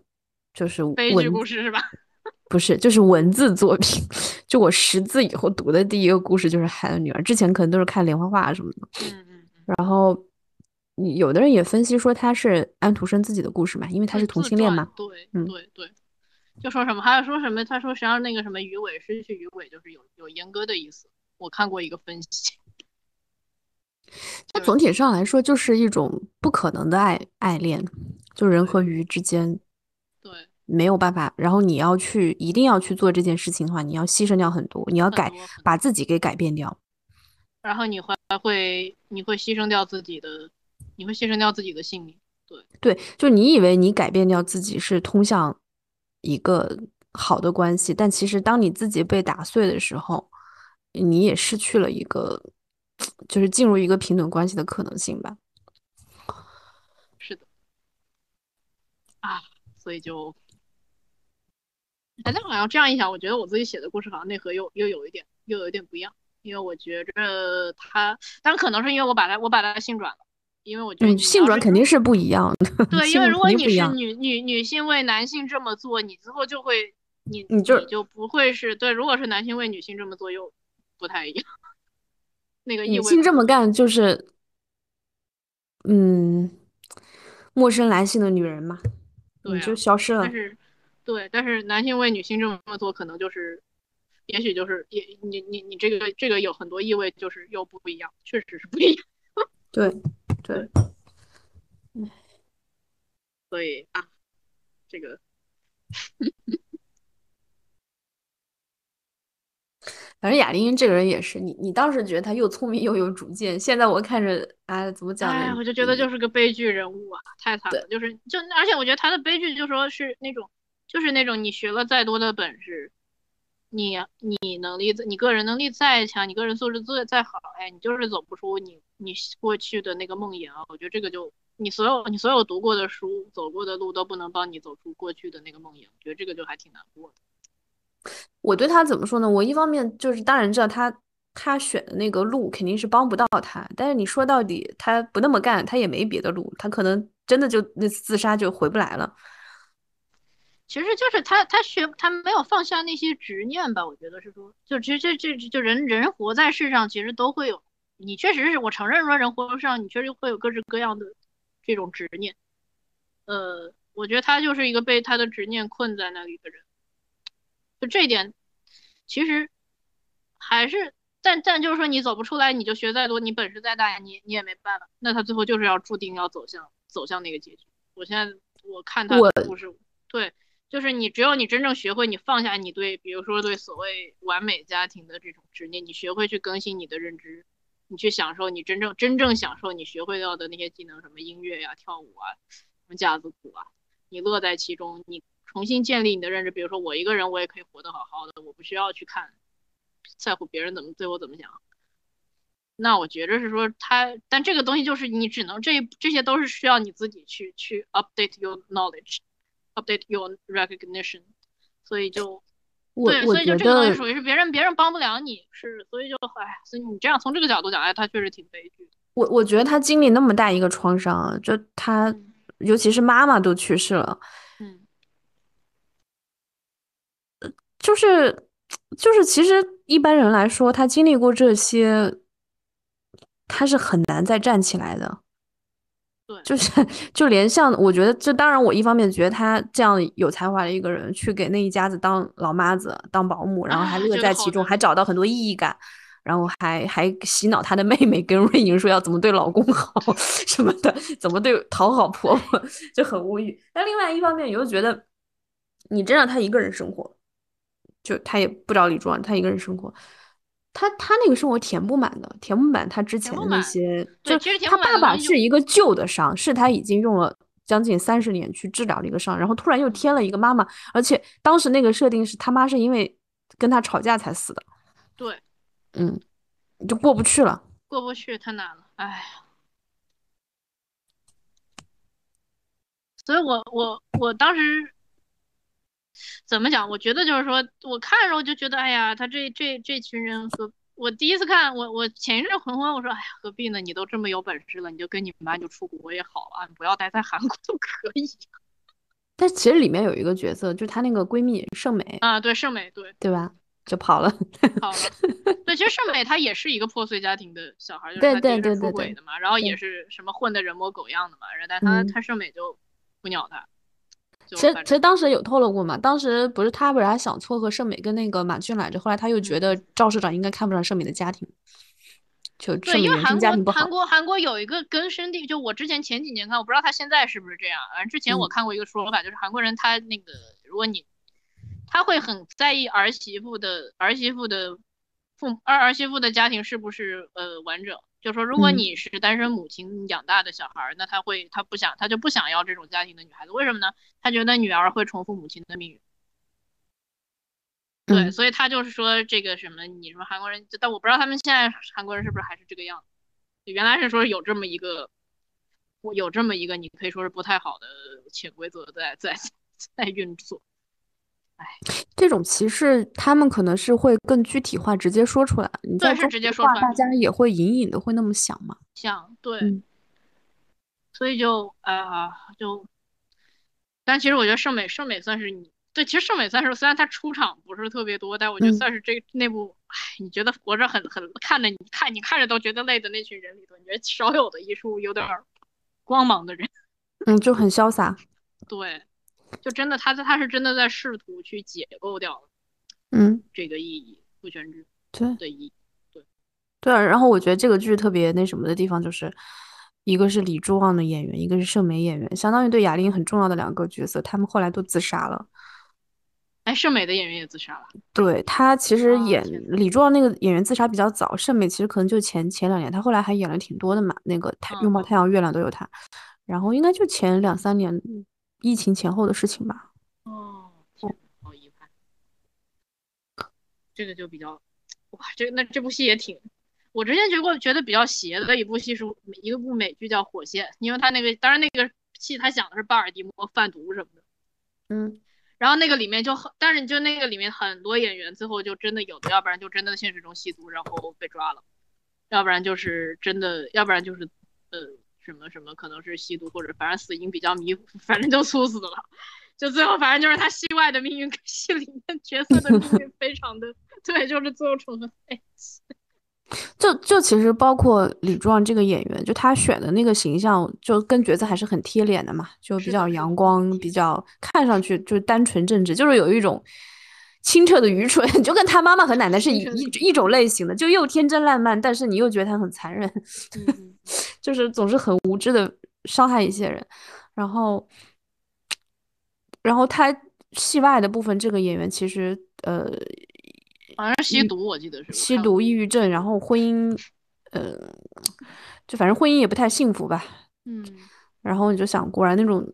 就是悲剧故事是吧？不是，就是文字作品。就我识字以后读的第一个故事就是海的女儿，之前可能都是看连环画什么的。嗯嗯。然后，有的人也分析说他是安徒生自己的故事嘛，因为他是同性恋嘛。对，嗯，对对。就说什么，还有说什么？他说实际上那个什么鱼尾失去鱼尾就是有有阉割的意思。我看过一个分析，它总体上来说就是一种不可能的爱爱恋，就人和鱼之间，对，没有办法。然后你要去一定要去做这件事情的话，你要牺牲掉很多，你要改把自己给改变掉，然后你会会你会牺牲掉自己的，你会牺牲掉自己的性命。对对，就你以为你改变掉自己是通向。一个好的关系，但其实当你自己被打碎的时候，你也失去了一个，就是进入一个平等关系的可能性吧。是的，啊，所以就，反正好像这样一想，我觉得我自己写的故事好像内核又又有一点又有一点不一样，因为我觉着他，但可能是因为我把它我把它性转了。因为我觉得性转肯定是不一样的。对，因为如果你是女女女性为男性这么做，你之后就会你你就就不会是对。如果是男性为女性这么做，又不太一样。那个女性这么干就是，嗯，陌生男性的女人嘛，你就消失了。但是，对，但是男性为女性这么做，可能就是，也许就是也你你你这个这个有很多意味，就是又不一样，确实是不一样。对。对，所以啊，这个，反正雅玲这个人也是，你你当时觉得他又聪明又有主见，现在我看着，哎，怎么讲呢？我就觉得就是个悲剧人物啊，太惨了。就是就，而且我觉得他的悲剧就说是那种，就是那种你学了再多的本事。你你能力你个人能力再强，你个人素质再再好，哎，你就是走不出你你过去的那个梦魇啊！我觉得这个就你所有你所有读过的书、走过的路都不能帮你走出过去的那个梦魇，我觉得这个就还挺难过的。我对他怎么说呢？我一方面就是当然知道他他选的那个路肯定是帮不到他，但是你说到底他不那么干，他也没别的路，他可能真的就那次自杀就回不来了。其实就是他，他学他没有放下那些执念吧？我觉得是说，就其实这这就人人活在世上，其实都会有。你确实是我承认说人活上，你确实会有各式各样的这种执念。呃，我觉得他就是一个被他的执念困在那里的人。就这一点，其实还是，但但就是说你走不出来，你就学再多，你本事再大，你你也没办法。那他最后就是要注定要走向走向那个结局。我现在我看他的故事，对。就是你，只有你真正学会，你放下你对，比如说对所谓完美家庭的这种执念，你学会去更新你的认知，你去享受你真正真正享受你学会到的那些技能，什么音乐呀、跳舞啊、什么架子鼓啊，你乐在其中，你重新建立你的认知。比如说我一个人我也可以活得好好的，我不需要去看在乎别人怎么对我怎么想。那我觉着是说他，但这个东西就是你只能这这些都是需要你自己去去 update your knowledge，update your recognition，所以就对，所以就这个东西属于是别人别人帮不了你，是所以就哎，所以你这样从这个角度讲，哎，他确实挺悲剧。我我觉得他经历那么大一个创伤，就他尤其是妈妈都去世了，嗯，就是就是其实一般人来说，他经历过这些。他是很难再站起来的，对，就是就连像我觉得，这当然我一方面觉得他这样有才华的一个人，去给那一家子当老妈子、当保姆，然后还乐在其中，还找到很多意义感，然后还还洗脑他的妹妹跟瑞莹说要怎么对老公好 什么的，怎么对讨好婆婆，就很无语。但另外一方面，你又觉得你真让她一个人生活，就她也不找李庄，她一个人生活。他他那个生活填不满的，填不满他之前的那些。就他爸爸是一个旧的伤，是他已经用了将近三十年去治疗的一个伤，然后突然又添了一个妈妈，而且当时那个设定是他妈是因为跟他吵架才死的。对，嗯，就过不去了。过不去太难了，哎呀。所以我我我当时。怎么讲？我觉得就是说，我看的时候就觉得，哎呀，他这这这群人和我第一次看，我我前一阵混混，我说，哎呀，何必呢？你都这么有本事了，你就跟你妈就出国也好啊，你不要待在韩国都可以。但其实里面有一个角色，就是她那个闺蜜盛美啊，对盛美，对对吧？就跑了，跑了。对，其实盛美她也是一个破碎家庭的小孩，就是她爹是出轨的嘛，然后也是什么混的人模狗样的嘛，然后但她她盛美就不鸟他。其实其实当时有透露过嘛，当时不是他本来想撮合盛美跟那个马俊来着，后来他又觉得赵社长应该看不上盛美的家庭，就对，因为韩国韩国韩国有一个根深蒂，就我之前前几年看，我不知道他现在是不是这样，反正之前我看过一个说法，就是韩国人他那个如果你他会很在意儿媳妇的儿媳妇的父儿儿媳妇的家庭是不是呃完整。就说如果你是单身母亲养大的小孩，那他会他不想他就不想要这种家庭的女孩子，为什么呢？他觉得女儿会重复母亲的命运。对，所以他就是说这个什么，你什么韩国人，但我不知道他们现在韩国人是不是还是这个样子。原来是说有这么一个，有这么一个，你可以说是不太好的潜规则在在在运作。哎，这种歧视，他们可能是会更具体化，直接说出来。你再是直接说出来，大家也会隐隐的会那么想嘛？想，对。所以就啊，就，但其实我觉得盛美，盛美算是你对，其实盛美算是虽然他出场不是特别多，但我觉得算是这那部，哎，你觉得活着很很看着你看你看着都觉得累的那群人里头，你觉得少有的一束有点光芒的人。嗯，就很潇洒。对。就真的，他他是真的在试图去解构掉，嗯，这个意义，父权制对的意义，对对啊。然后我觉得这个剧特别那什么的地方，就是一个是李柱旺的演员，一个是盛美演员，相当于对雅玲很重要的两个角色，他们后来都自杀了。哎，盛美的演员也自杀了。对他其实演李柱旺那个演员自杀比较早，盛美其实可能就前前两年，他后来还演了挺多的嘛，那个太拥抱太阳月亮都有他，然后应该就前两三年。疫情前后的事情吧。哦，好遗憾。这个就比较，哇，这那这部戏也挺，我之前觉过觉得比较邪的一部戏是一个部美剧叫《火线》，因为他那个当然那个戏他讲的是巴尔的摩贩毒什么的。嗯。然后那个里面就很，但是就那个里面很多演员最后就真的有的，要不然就真的现实中吸毒然后被抓了，要不然就是真的，要不然就是呃。什么什么可能是吸毒或者反正死因比较迷糊，反正就猝死了，就最后反正就是他戏外的命运跟戏里面角色的命运非常的 对，就是最后重合在一起。就就其实包括李壮这个演员，就他选的那个形象，就跟角色还是很贴脸的嘛，就比较阳光，比较看上去就是单纯正直，就是有一种。清澈的愚蠢，就跟他妈妈和奶奶是一一一种类型的，就又天真烂漫，但是你又觉得他很残忍，就是总是很无知的伤害一些人。然后，然后他戏外的部分，这个演员其实呃，好像吸毒，我记得是吸毒、抑郁症，然后婚姻，呃，就反正婚姻也不太幸福吧。嗯。然后你就想，果然那种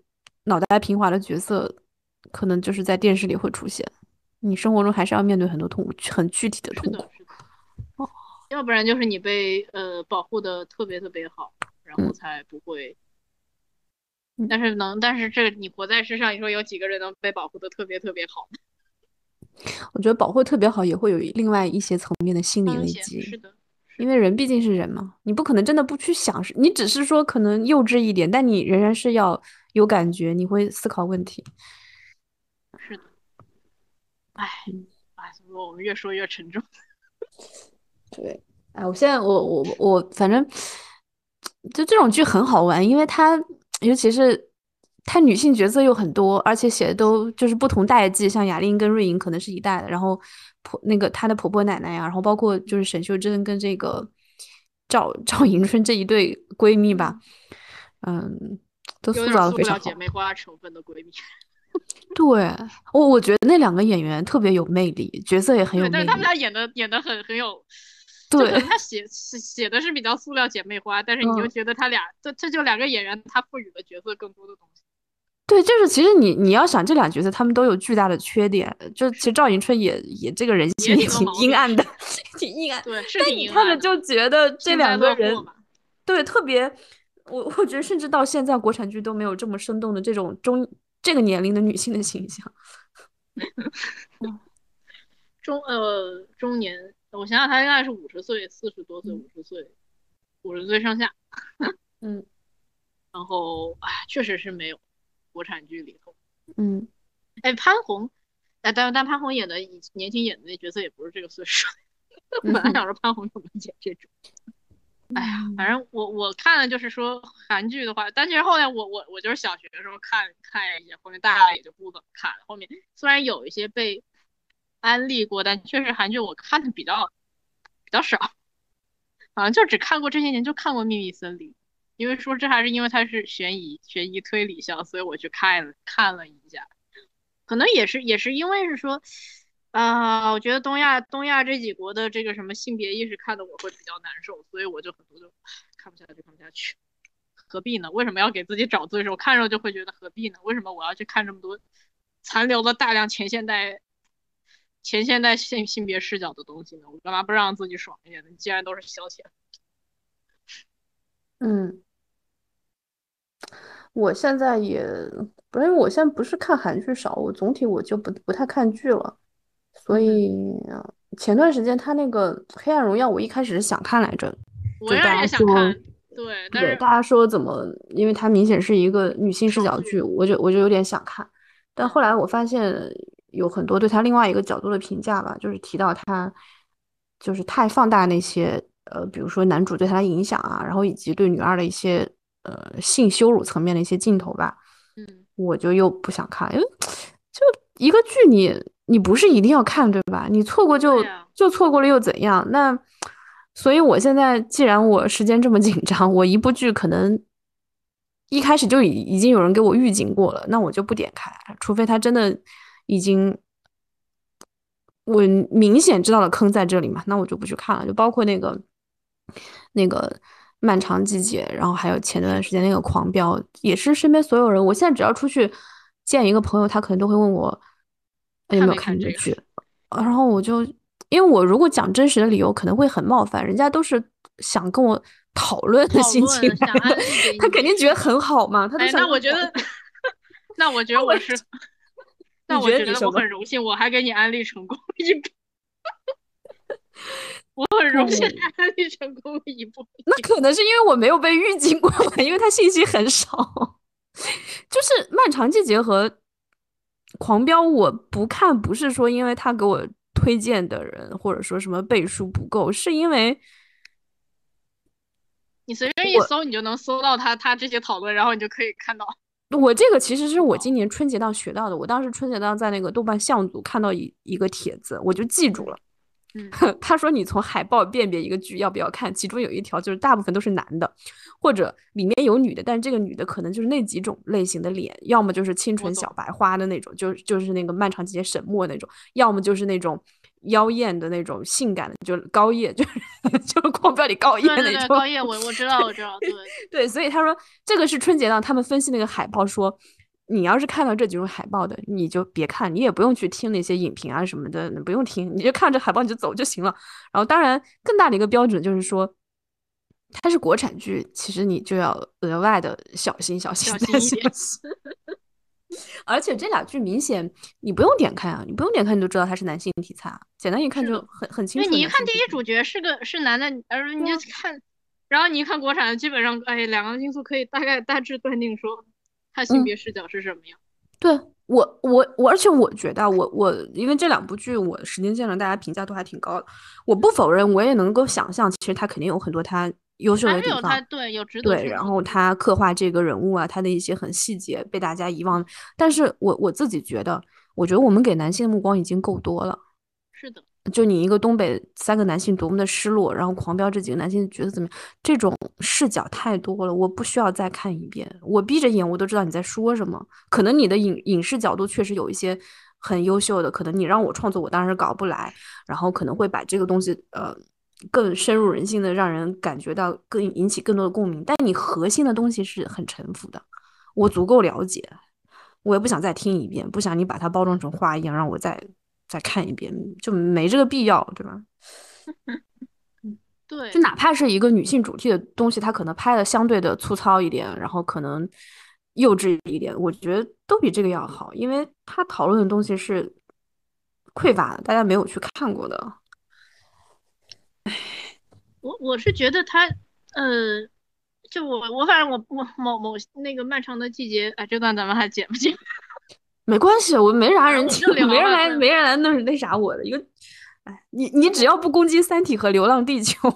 脑袋平滑的角色。可能就是在电视里会出现，你生活中还是要面对很多痛苦，很具体的痛苦。哦，要不然就是你被呃保护的特别特别好，然后才不会。但是能，但是这你活在世上，你说有几个人能被保护的特别特别好？我觉得保护特别好也会有另外一些层面的心理危机。是的。因为人毕竟是人嘛，你不可能真的不去想，你只是说可能幼稚一点，但你仍然是要有感觉，你会思考问题。是的，哎，哎，怎么我们越说越沉重？对，哎，我现在我我我反正就这种剧很好玩，因为它尤其是。她女性角色又很多，而且写的都就是不同代际，像雅玲跟瑞莹可能是一代的，然后婆那个她的婆婆奶奶呀，然后包括就是沈秀珍跟这个赵赵迎春这一对闺蜜吧，嗯，都塑造的非常好。姐妹花成分的闺蜜。对，我我觉得那两个演员特别有魅力，角色也很有魅力。但是他们俩演的演的很很有，对，他写写的是比较塑料姐妹花，但是你就觉得他俩这这就两个演员他赋予了角色更多的东西。对，就是其实你你要想这俩角色，他们都有巨大的缺点。就其实赵迎春也也这个人性也挺阴暗的，挺阴暗。对，是挺阴暗。但你看着就觉得这两个人，对，特别，我我觉得甚至到现在国产剧都没有这么生动的这种中这个年龄的女性的形象。中呃中年，我想想，她应该是五十岁、四十多岁、五十岁、五十岁上下。嗯，然后哎，确实是没有。国产剧里头，嗯，哎，潘虹，哎，但但潘虹演的以年轻演的那角色也不是这个岁数，本来想说潘虹怎么演这种，哎呀，反正我我看了就是说韩剧的话，但其实后来我我我就是小学的时候看看一些，后面大了也就不怎么看了。后面虽然有一些被安利过，但确实韩剧我看的比较比较少，好像就只看过这些年就看过《秘密森林》。因为说这还是因为它是悬疑悬疑推理向，所以我去看了看了一下，可能也是也是因为是说，啊，我觉得东亚东亚这几国的这个什么性别意识看的我会比较难受，所以我就很多就看不下去看不下去，何必呢？为什么要给自己找罪受？看着就会觉得何必呢？为什么我要去看这么多残留的大量前现代前现代性性别视角的东西呢？我干嘛不让自己爽一点呢？既然都是消遣。嗯，我现在也不是，因为我现在不是看韩剧少，我总体我就不不太看剧了。所以前段时间他那个《黑暗荣耀》，我一开始是想看来着，就大家说，对对，大家说怎么，因为它明显是一个女性视角剧，我就我就有点想看。但后来我发现有很多对他另外一个角度的评价吧，就是提到他就是太放大那些。呃，比如说男主对他的影响啊，然后以及对女二的一些呃性羞辱层面的一些镜头吧，嗯，我就又不想看，因为就一个剧，你你不是一定要看对吧？你错过就就错过了又怎样？那所以我现在既然我时间这么 紧张，我一部剧可能一开始就已已经有人给我预警过了，那我就不点开，除非他真的已经。我明显知道了坑在这里嘛，那我就不去看了。就包括那个那个漫长季节，然后还有前段时间那个狂飙，也是身边所有人。我现在只要出去见一个朋友，他可能都会问我有没有看这个剧。然后我就因为我如果讲真实的理由，可能会很冒犯，人家都是想跟我讨论的心情，他肯定觉得很好嘛。他那我觉得，那我觉得我是。那我觉得我很荣幸，我还给你安利成功一部。我很荣幸安利成功一部。那可能是因为我没有被预警过吧，因为他信息很少。就是《漫长季节》和《狂飙》，我不看，不是说因为他给我推荐的人或者说什么背书不够，是因为你随便一搜，你就能搜到他他这些讨论，然后你就可以看到。我这个其实是我今年春节档学到的。我当时春节档在那个豆瓣相组看到一一个帖子，我就记住了。嗯，他说你从海报辨别一个剧要不要看，其中有一条就是大部分都是男的，或者里面有女的，但是这个女的可能就是那几种类型的脸，要么就是清纯小白花的那种，就就是那个漫长季节沈墨那种，要么就是那种。妖艳的那种性感的，就高叶，就是就是狂飙里高叶那种。高叶，我我知道，我知道，对对，所以他说这个是春节档，他们分析那个海报说，你要是看到这几种海报的，你就别看，你也不用去听那些影评啊什么的，不用听，你就看这海报你就走就行了。然后，当然更大的一个标准就是说，它是国产剧，其实你就要额外的小心小心小心一点。而且这俩剧明显你不用点开啊，你不用点开你就知道它是男性题材啊，简单一看就很很清楚。你一看第一主角是个是男的，而你就看，然后你一看国产，基本上哎两个因素可以大概大致断定说。他性别视角是什么样？对我，我，我，而且我觉得，我，我，因为这两部剧，我时间见了，大家评价都还挺高的。我不否认，我也能够想象，其实他肯定有很多他优秀的地方，对，有值得。对，然后他刻画这个人物啊，他的一些很细节被大家遗忘。但是我我自己觉得，我觉得我们给男性的目光已经够多了。是的。就你一个东北三个男性多么的失落，然后狂飙这几个男性角色怎么样？这种视角太多了，我不需要再看一遍。我闭着眼我都知道你在说什么。可能你的影影视角度确实有一些很优秀的，可能你让我创作，我当然是搞不来。然后可能会把这个东西呃更深入人心的，让人感觉到更引起更多的共鸣。但你核心的东西是很沉浮的，我足够了解，我也不想再听一遍，不想你把它包装成花一样让我再。再看一遍就没这个必要，对吧？对，就哪怕是一个女性主题的东西，它可能拍的相对的粗糙一点，然后可能幼稚一点，我觉得都比这个要好，因为他讨论的东西是匮乏的，大家没有去看过的。我我是觉得他，呃，就我我反正我我某某那个漫长的季节，哎，这段咱们还剪不剪？没关系，我没啥人听，没人来，没人来那那啥我的一个，哎，你你只要不攻击《三体》和《流浪地球》，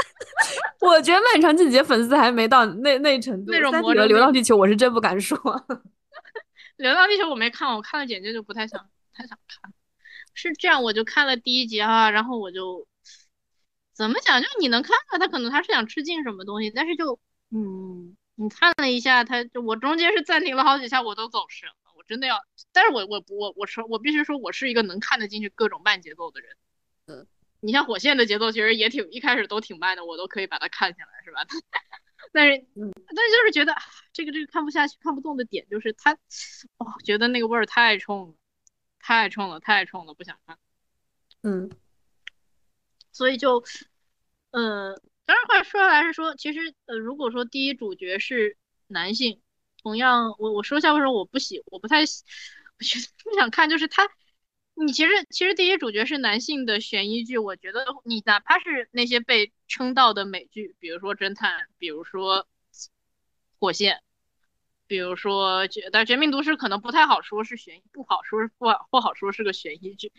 我觉得漫长季节粉丝还没到那那程度。那种三体和《流浪地球》，我是真不敢说。《流浪地球》我没看，我看了简介就不太想，太想看。是这样，我就看了第一集啊，然后我就怎么讲？就你能看到他可能他是想吃进什么东西，但是就嗯，你看了一下，他就我中间是暂停了好几下，我都走神。真的要，但是我我我我说我必须说，我是一个能看得进去各种慢节奏的人。嗯，你像火线的节奏其实也挺一开始都挺慢的，我都可以把它看下来，是吧？但是，但是就是觉得这个这个看不下去、看不动的点就是它，哦，觉得那个味儿太冲了，太冲了，太冲了，不想看。嗯，所以就，呃，当然话说来是说，其实呃，如果说第一主角是男性。同样，我我说一下为什么我不喜，我不太喜，我觉得不想看，就是他，你其实其实第一主角是男性的悬疑剧，我觉得你哪怕是那些被称道的美剧，比如说侦探，比如说火线，比如说绝，但绝命毒师可能不太好说是悬疑，不好说是不好不好说是个悬疑剧，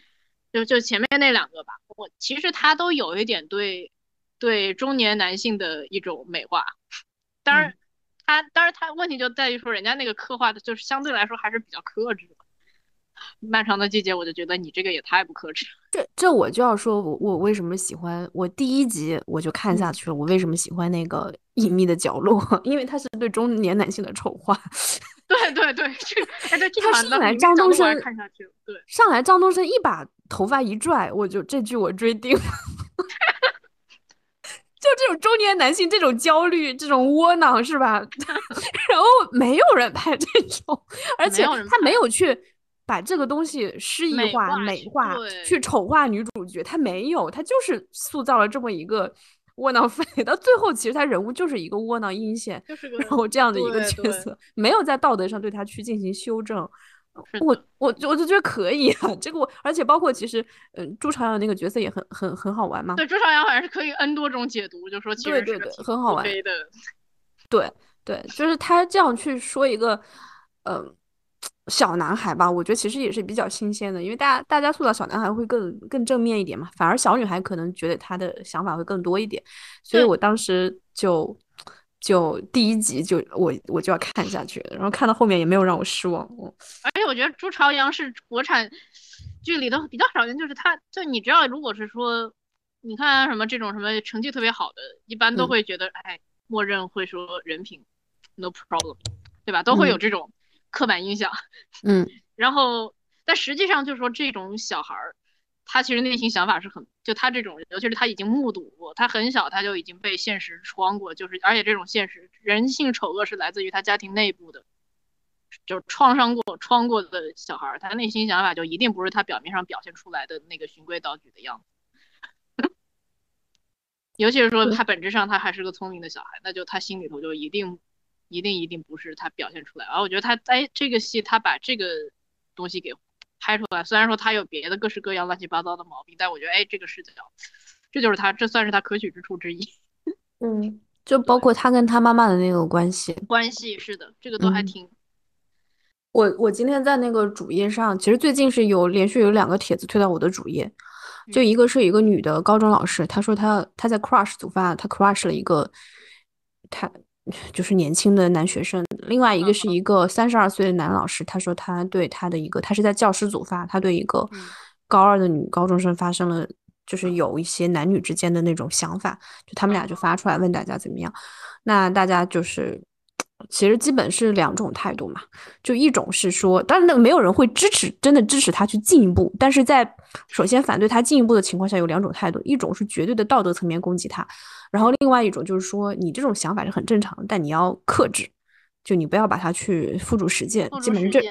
就就前面那两个吧，我其实他都有一点对对中年男性的一种美化，当然。他当然，他问题就在于说，人家那个刻画的，就是相对来说还是比较克制的。漫长的季节，我就觉得你这个也太不克制。这这我就要说，我我为什么喜欢？我第一集我就看下去了。我为什么喜欢那个隐秘的角落？因为他是对中年男性的丑化。对对对，这哎对，他上来张东升看下去，对，上来张东升一把头发一拽，我就这句我追定。就 这种中年男性这种焦虑、这种窝囊是吧？然后没有人拍这种，而且他没有去把这个东西诗意化、美化、去丑化女主角，他没有，他就是塑造了这么一个窝囊废。到最后，其实他人物就是一个窝囊阴险，然后这样的一个角色，没有在道德上对他去进行修正。我我我就觉得可以啊，这个我而且包括其实，嗯，朱朝阳那个角色也很很很好玩嘛。对，朱朝阳好像是可以 N 多种解读，就说其实对对对，很好玩的。对对，就是他这样去说一个，嗯，小男孩吧，我觉得其实也是比较新鲜的，因为大家大家塑造小男孩会更更正面一点嘛，反而小女孩可能觉得他的想法会更多一点，所以我当时就。就第一集就我我就要看下去，然后看到后面也没有让我失望。而且我觉得朱朝阳是国产剧里的比较少见，就是他就你知道，如果是说你看什么这种什么成绩特别好的，一般都会觉得哎，默认会说人品 no problem，对吧？都会有这种刻板印象。嗯，然后但实际上就是说这种小孩儿。他其实内心想法是很，就他这种，尤其是他已经目睹过，他很小他就已经被现实穿过，就是而且这种现实人性丑恶是来自于他家庭内部的，就创伤过、创过的小孩，他内心想法就一定不是他表面上表现出来的那个循规蹈矩的样子。尤其是说他本质上他还是个聪明的小孩，那就他心里头就一定、一定、一定不是他表现出来。而我觉得他在这个戏，他把这个东西给拍出来，虽然说他有别的各式各样乱七八糟的毛病，但我觉得哎，这个视角，这就是他，这算是他可取之处之一。嗯，就包括他跟他妈妈的那个关系，关系是的，这个都还挺。我我今天在那个主页上，其实最近是有连续有两个帖子推到我的主页，就一个是一个女的高中老师，她说她她在 crush 组发，她 crush 了一个，她就是年轻的男学生。另外一个是一个三十二岁的男老师，他说他对他的一个，他是在教师组发，他对一个高二的女高中生发生了，就是有一些男女之间的那种想法，就他们俩就发出来问大家怎么样，那大家就是。其实基本是两种态度嘛，就一种是说，当然那没有人会支持，真的支持他去进一步。但是在首先反对他进一步的情况下，有两种态度，一种是绝对的道德层面攻击他，然后另外一种就是说，你这种想法是很正常的，但你要克制，就你不要把它去付诸实践。基本上这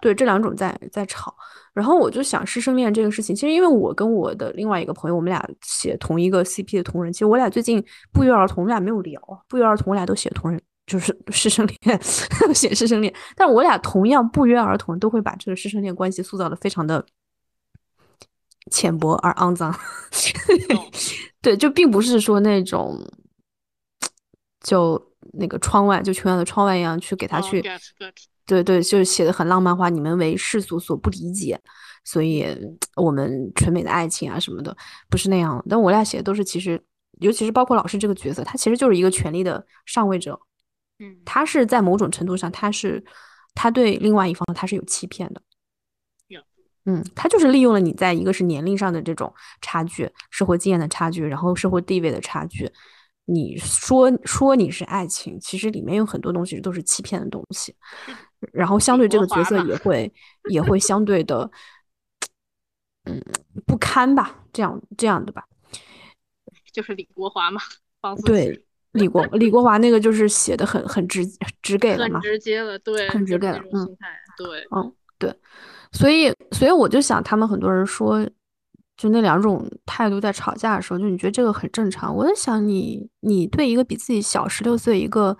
对这两种在在吵。然后我就想师生恋这个事情，其实因为我跟我的另外一个朋友，我们俩写同一个 CP 的同人，其实我俩最近不约而同，我们俩没有聊，不约而同，我俩都写同人。就是 师生恋，写师生恋，但我俩同样不约而同都会把这个师生恋关系塑造的非常的浅薄而肮脏。对，就并不是说那种，就那个窗外，就琼瑶的窗外一样去给他去，对对，就是写的很浪漫化。你们为世俗所不理解，所以我们纯美的爱情啊什么的，不是那样。但我俩写的都是，其实尤其是包括老师这个角色，他其实就是一个权力的上位者。嗯，他是在某种程度上，他是他对另外一方他是有欺骗的。嗯，他就是利用了你在一个是年龄上的这种差距、社会经验的差距，然后社会地位的差距。你说说你是爱情，其实里面有很多东西都是欺骗的东西。然后相对这个角色也会也会相对的，嗯，不堪吧？这样这样的吧？就是李国华嘛，对。李国李国华那个就是写的很很直直给了嘛，直接了，对，很直给了，嗯，对，嗯，对，所以所以我就想，他们很多人说，就那两种态度在吵架的时候，就你觉得这个很正常。我在想，你你对一个比自己小十六岁一个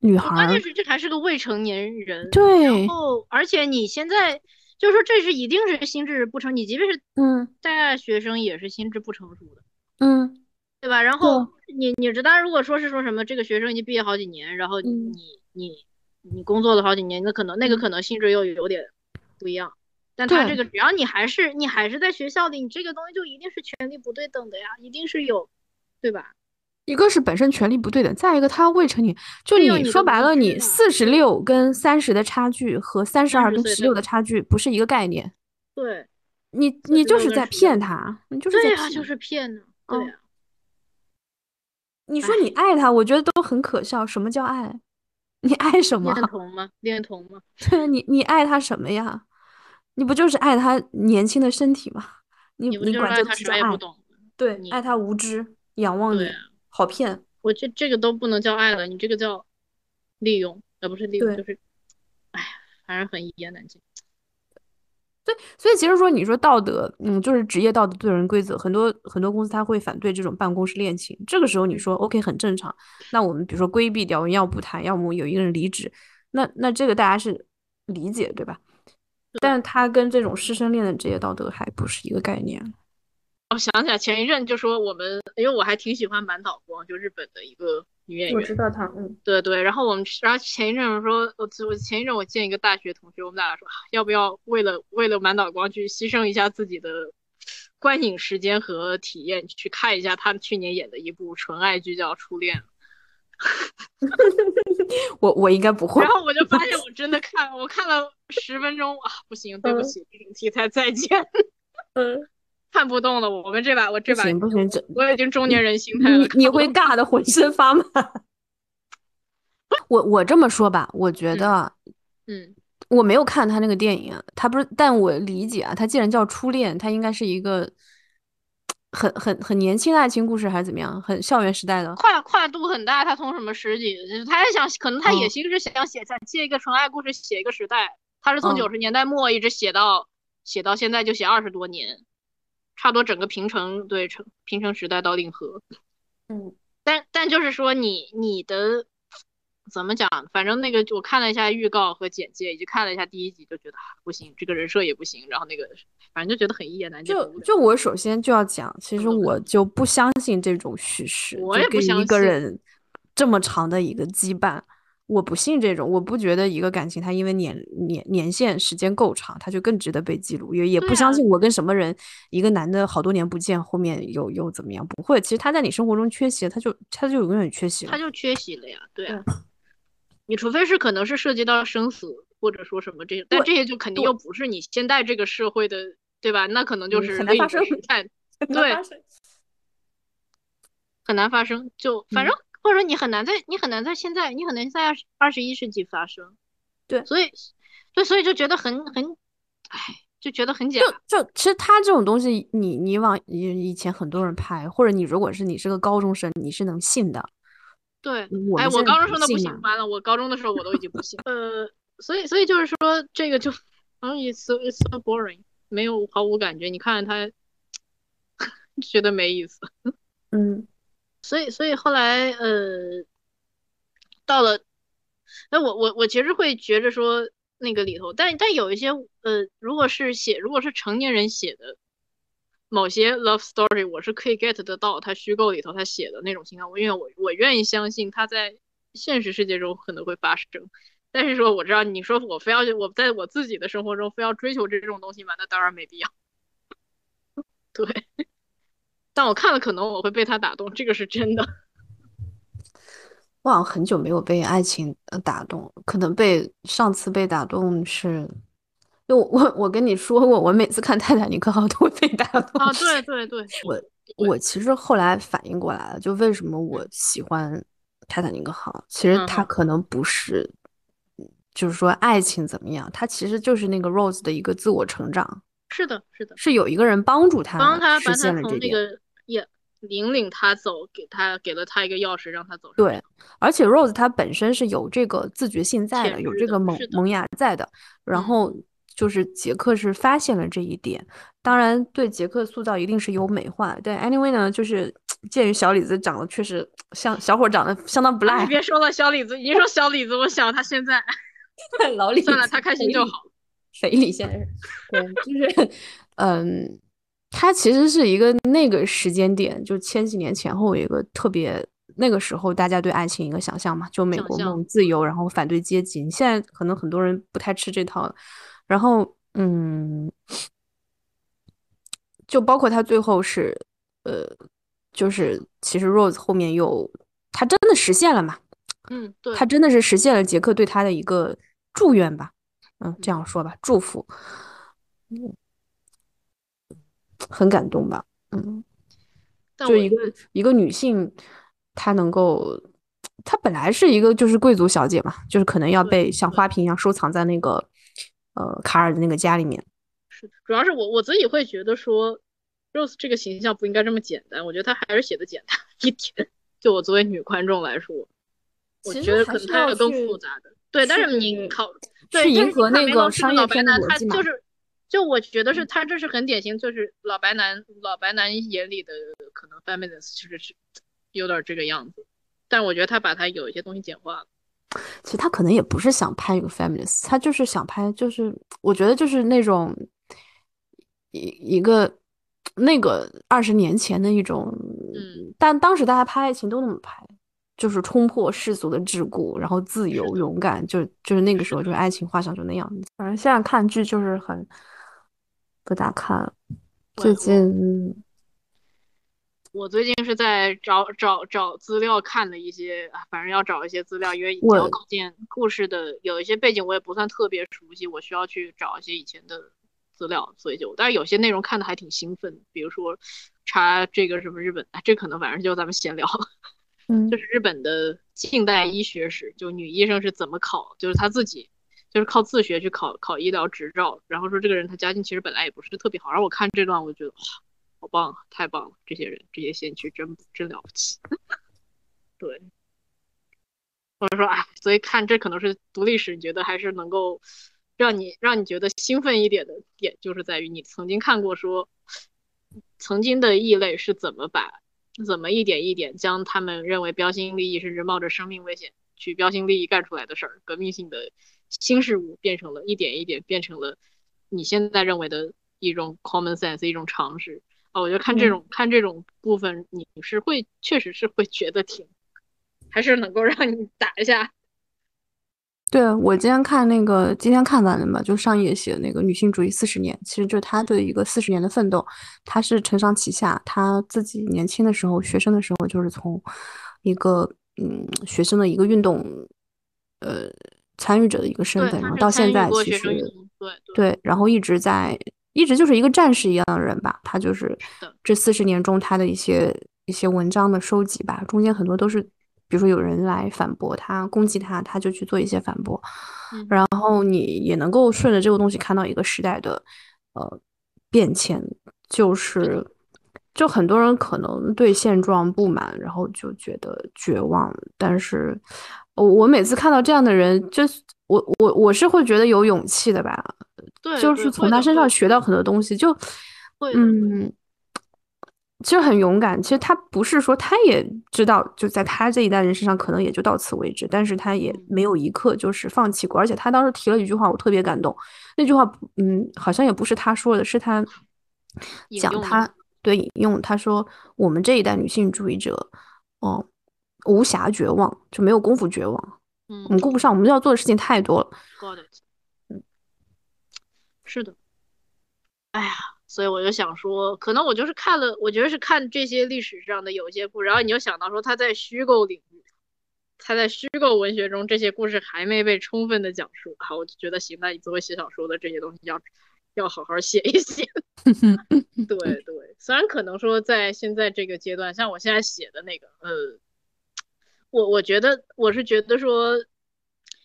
女孩，关键是这还是个未成年人，对，然后而且你现在就是说这是一定是心智不成，你即便是嗯大学生也是心智不成熟的，嗯。对吧？然后你你知道，如果说是说什么这个学生已经毕业好几年，然后你你你工作了好几年，那可能那个可能性质又有点不一样。但他这个只要你还是你还是在学校里，你这个东西就一定是权力不对等的呀，一定是有，对吧？一个是本身权力不对等，再一个他未成年，就你说白了，你四十六跟三十的差距和三十二跟十六的差距不是一个概念。对，你你就是在骗他，你就是对呀，就是骗呢，对呀。你说你爱他，我觉得都很可笑。什么叫爱？你爱什么？恋童吗？恋童吗？对，你你爱他什么呀？你不就是爱他年轻的身体吗？你你管这叫爱？对，爱他无知，仰望你，好骗。我这这个都不能叫爱了，你这个叫利用，也不是利用，就是，哎呀，反正很一言难尽。对，所以其实说你说道德，嗯，就是职业道德对人规则，很多很多公司他会反对这种办公室恋情。这个时候你说 OK 很正常，那我们比如说规避掉，要不谈，要么有一个人离职，那那这个大家是理解对吧？但他跟这种师生恋的职业道德还不是一个概念。我想起来前一阵就说我们，因为我还挺喜欢满岛光，就日本的一个。女演员，我知道她，嗯，对对，然后我们，然后前一阵说，我我前一阵我见一个大学同学，我们俩说，要不要为了为了满岛光去牺牲一下自己的观影时间和体验，去看一下他去年演的一部纯爱剧叫《初恋》。我我应该不会。然后我就发现我真的看，我看了十分钟啊，不行，对不起，这种题材再见。嗯。看不动了，我们这把我这把行不行？这我已经中年人心态了。你你会尬的浑身发麻。我我这么说吧，我觉得，嗯，我没有看他那个电影，他不是，但我理解啊，他既然叫初恋，他应该是一个很很很年轻的爱情故事还是怎么样？很校园时代的，跨跨度很大。他从什么十几，他在想，可能他野心是想写想借一个纯爱故事写一个时代。他是从九十年代末一直写到写到现在，就写二十多年，差不多整个平成对成平成时代到令和。嗯，但但就是说你你的。怎么讲？反正那个我看了一下预告和简介，以及看了一下第一集，就觉得不行，这个人设也不行。然后那个反正就觉得很一言难尽。就就我首先就要讲，其实我就不相信这种叙事，我也不相信一个人这么长的一个羁绊，我不信这种。我不觉得一个感情它因为年年年限时间够长，它就更值得被记录。也也不相信我跟什么人一个男的好多年不见，后面又又怎么样？不会，其实他在你生活中缺席，他就他就永远缺席了，他就缺席了呀，对啊。你除非是可能是涉及到生死，或者说什么这些，但这些就肯定又不是你现在这个社会的，对吧？那可能就是很难发生。对，很难发生。就反正或者说你很难在你很难在现在，你很难在二十二十一世纪发生。对，所以，对，所以就觉得很很，唉，就觉得很假。就就其实他这种东西，你你往以以前很多人拍，或者你如果是你是个高中生，你是能信的。对，哎，我高中生都不行，完了，我高中的时候我都已经不信。呃，所以，所以就是说，这个就，嗯，it's so it's so boring，没有毫无感觉。你看他，觉得没意思。嗯，所以，所以后来，呃，到了，哎，我我我其实会觉着说那个里头，但但有一些，呃，如果是写，如果是成年人写的。某些 love story 我是可以 get 得到他虚构里头他写的那种情感，我因为我我愿意相信他在现实世界中可能会发生，但是说我知道你说我非要我在我自己的生活中非要追求这种东西嘛，那当然没必要。对，但我看了可能我会被他打动，这个是真的。我好像很久没有被爱情打动，可能被上次被打动是。就我我跟你说过，我每次看泰坦尼克号都会被打动啊！对对对，我我其实后来反应过来了，就为什么我喜欢泰坦尼克号？其实它可能不是，就是说爱情怎么样，他其实就是那个 Rose 的一个自我成长。是的，是的，是有一个人帮助他，帮他实现了这个，也引领他走，给他给了他一个钥匙，让他走。对，而且 Rose 他本身是有这个自觉性在的，有这个萌萌芽在的，然后。就是杰克是发现了这一点，当然对杰克塑造一定是有美化，但 anyway 呢，就是 鉴于小李子长得确实 像小伙长得相当不赖。你别说了，小李子，你说小李子，我想他现在 老李算了，他开心就好。肥李现在是，对，就是 嗯，他其实是一个那个时间点，就千禧年前后一个特别那个时候大家对爱情一个想象嘛，就美国梦自由，然后反对阶级。你现在可能很多人不太吃这套。然后，嗯，就包括他最后是，呃，就是其实 Rose 后面又他真的实现了嘛？嗯，对，他真的是实现了杰克对他的一个祝愿吧？嗯，这样说吧，祝福，嗯，很感动吧？嗯，就一个一个女性，她能够，她本来是一个就是贵族小姐嘛，就是可能要被像花瓶一样收藏在那个。呃，卡尔的那个家里面，是主要是我我自己会觉得说，Rose 这个形象不应该这么简单，我觉得她还是写的简单一点。就我作为女观众来说，我觉得可能她要更复杂的。对，但是你考去迎合那个商业片的逻辑就是，就我觉得是他这是很典型，就是老白男老白男眼里的可能 feminist 其实是有点这个样子，但我觉得他把他有一些东西简化了。其实他可能也不是想拍一个 feminist，他就是想拍，就是我觉得就是那种一一个那个二十年前的一种，嗯，但当时大家拍爱情都那么拍，就是冲破世俗的桎梏，然后自由勇敢，就就是那个时候就是爱情画上就那样子。反正现在看剧就是很不咋看，最近。我最近是在找找找资料，看的一些，反正要找一些资料，因为要构建故事的有一些背景，我也不算特别熟悉，我需要去找一些以前的资料，所以就，但是有些内容看的还挺兴奋，比如说查这个什么日本，这可能反正就咱们闲聊，嗯，就是日本的近代医学史，就女医生是怎么考，就是她自己就是靠自学去考考医疗执照，然后说这个人他家境其实本来也不是特别好，然后我看这段，我就觉得哇。好棒，太棒了！这些人，这些先驱真真了不起。对，或者说，哎，所以看这可能是读历史，你觉得还是能够让你让你觉得兴奋一点的点，就是在于你曾经看过说，曾经的异类是怎么把怎么一点一点将他们认为标新立异，甚至冒着生命危险去标新立异干出来的事儿，革命性的新事物，变成了一点一点变成了你现在认为的一种 common sense，一种常识啊。我觉得看这种看这种部分，你是会确实是会觉得挺。还是能够让你打一下。对我今天看那个，今天看完了嘛，就上页写的那个女性主义四十年，其实就是他的一个四十年的奋斗。他是承上启下，他自己年轻的时候，学生的时候，就是从一个嗯学生的一个运动，呃参与者的一个身份，然后到现在其实对对，然后一直在一直就是一个战士一样的人吧。他就是这四十年中他的一些一些文章的收集吧，中间很多都是。比如说有人来反驳他、攻击他，他就去做一些反驳，然后你也能够顺着这个东西看到一个时代的呃变迁，就是就很多人可能对现状不满，然后就觉得绝望。但是，我我每次看到这样的人，就我我我是会觉得有勇气的吧，对，就是从他身上学到很多东西，就嗯。其实很勇敢。其实他不是说他也知道，就在他这一代人身上，可能也就到此为止。但是他也没有一刻就是放弃过。而且他当时提了一句话，我特别感动。那句话，嗯，好像也不是他说的，是他讲他对引用他说：“我们这一代女性主义者，哦，无暇绝望，就没有功夫绝望。嗯，我们顾不上，我们要做的事情太多了。”嗯，是的。哎呀。所以我就想说，可能我就是看了，我觉得是看这些历史上的有些故事，然后你就想到说他在虚构领域，他在虚构文学中这些故事还没被充分的讲述，好，我就觉得行，那你作为写小说的这些东西要要好好写一写。对对，虽然可能说在现在这个阶段，像我现在写的那个，呃，我我觉得我是觉得说，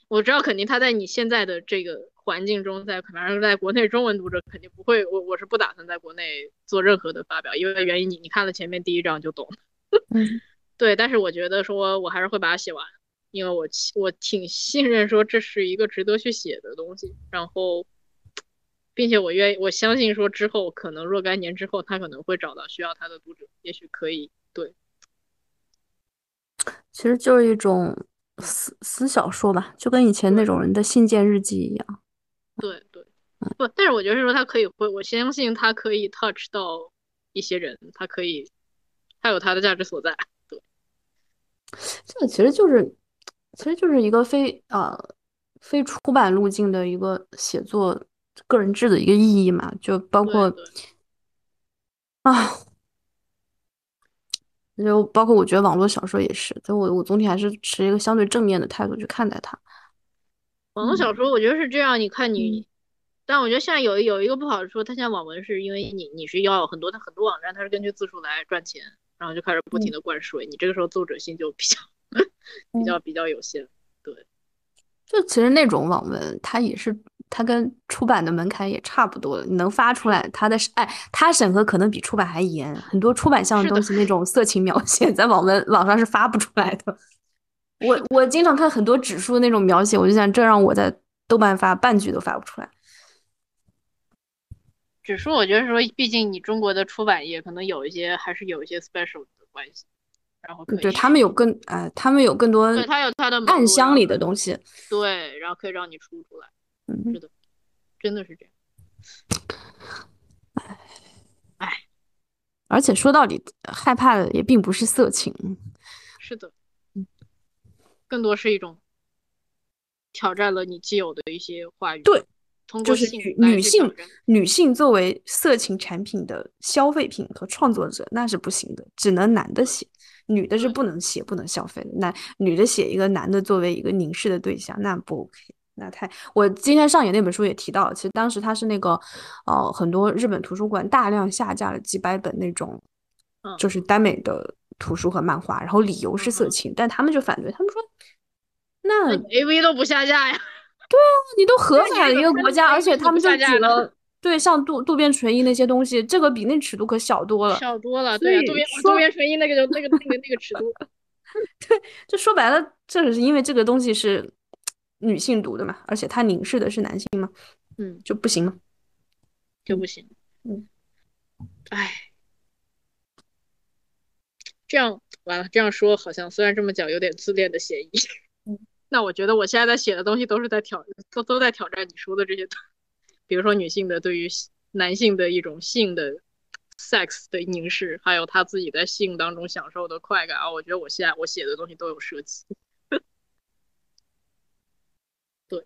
我知道肯定他在你现在的这个。环境中，在可能是在国内中文读者肯定不会，我我是不打算在国内做任何的发表，因为原因你你看了前面第一章就懂。嗯，对，但是我觉得说我还是会把它写完，因为我我挺信任说这是一个值得去写的东西，然后，并且我愿意我相信说之后可能若干年之后他可能会找到需要他的读者，也许可以对。其实就是一种私私小说吧，就跟以前那种人的信件日记一样。对对，不，但是我觉得是说他可以会，我相信他可以 touch 到一些人，他可以，他有他的价值所在。对，这个其实就是，其实就是一个非呃非出版路径的一个写作个人志的一个意义嘛，就包括啊，就包括我觉得网络小说也是，就我我总体还是持一个相对正面的态度去看待它。网络小说我觉得是这样，你看你，但我觉得现在有有一个不好的说，它现在网文是因为你你是要很多它很多网站，它是根据字数来赚钱，然后就开始不停的灌水，你这个时候作者性就比较 比较比较有限。对，就其实那种网文，它也是它跟出版的门槛也差不多，你能发出来，它的哎，它审核可能比出版还严，很多出版项的东西那种色情描写 在网文网上是发不出来的。我我经常看很多指数那种描写，我就想这让我在豆瓣发半句都发不出来。指数，我觉得说，毕竟你中国的出版业可能有一些还是有一些 special 的关系，然后对他们有更呃，他们有更多，对他有他的暗箱里的东西，对，然后可以让你出出来，嗯，是的，真的是这样。唉，唉，而且说到底，害怕的也并不是色情，是的。更多是一种挑战了你既有的一些话语，对，通过就是女女性女性作为色情产品的消费品和创作者，那是不行的，只能男的写，女的是不能写、不能消费的。那女的写一个男的作为一个凝视的对象，那不 OK，那太……我今天上演那本书也提到，其实当时他是那个，呃，很多日本图书馆大量下架了几百本那种，就是耽美的。图书和漫画，然后理由是色情，但他们就反对，他们说，那 A V 都不下架呀？对啊，你都合法的一个国家，而且他们就举了，对，像渡渡边淳一那些东西，这个比那尺度可小多了，小多了。对，渡边渡边淳一那个就那个那个那个尺度。对，就说白了，这是因为这个东西是女性读的嘛，而且它凝视的是男性嘛，嗯，就不行吗？就不行。嗯，哎，这样完了，这样说好像虽然这么讲有点自恋的嫌疑。嗯，那我觉得我现在在写的东西都是在挑，都都在挑战你说的这些，比如说女性的对于男性的一种性的。sex 的凝视，还有他自己在性当中享受的快感啊！我觉得我现在我写的东西都有涉及。对，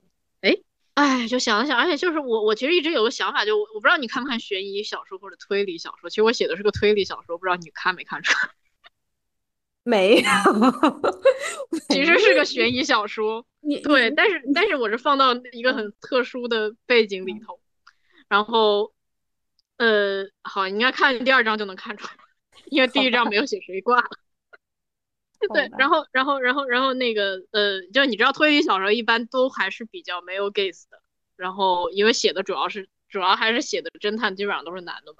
哎哎，就想了想，而且就是我我其实一直有个想法，就我我不知道你看不看悬疑小说或者推理小说。其实我写的是个推理小说，不知道你看没看出来？没有，其实是个悬疑小说。对，但是但是我是放到一个很特殊的背景里头，然后。呃，好，应该看第二章就能看出来，因为第一章没有写谁挂了。对，然后，然后，然后，然后那个，呃，就你知道推理小说一般都还是比较没有 gays 的，然后因为写的主要是，主要还是写的侦探基本上都是男的嘛。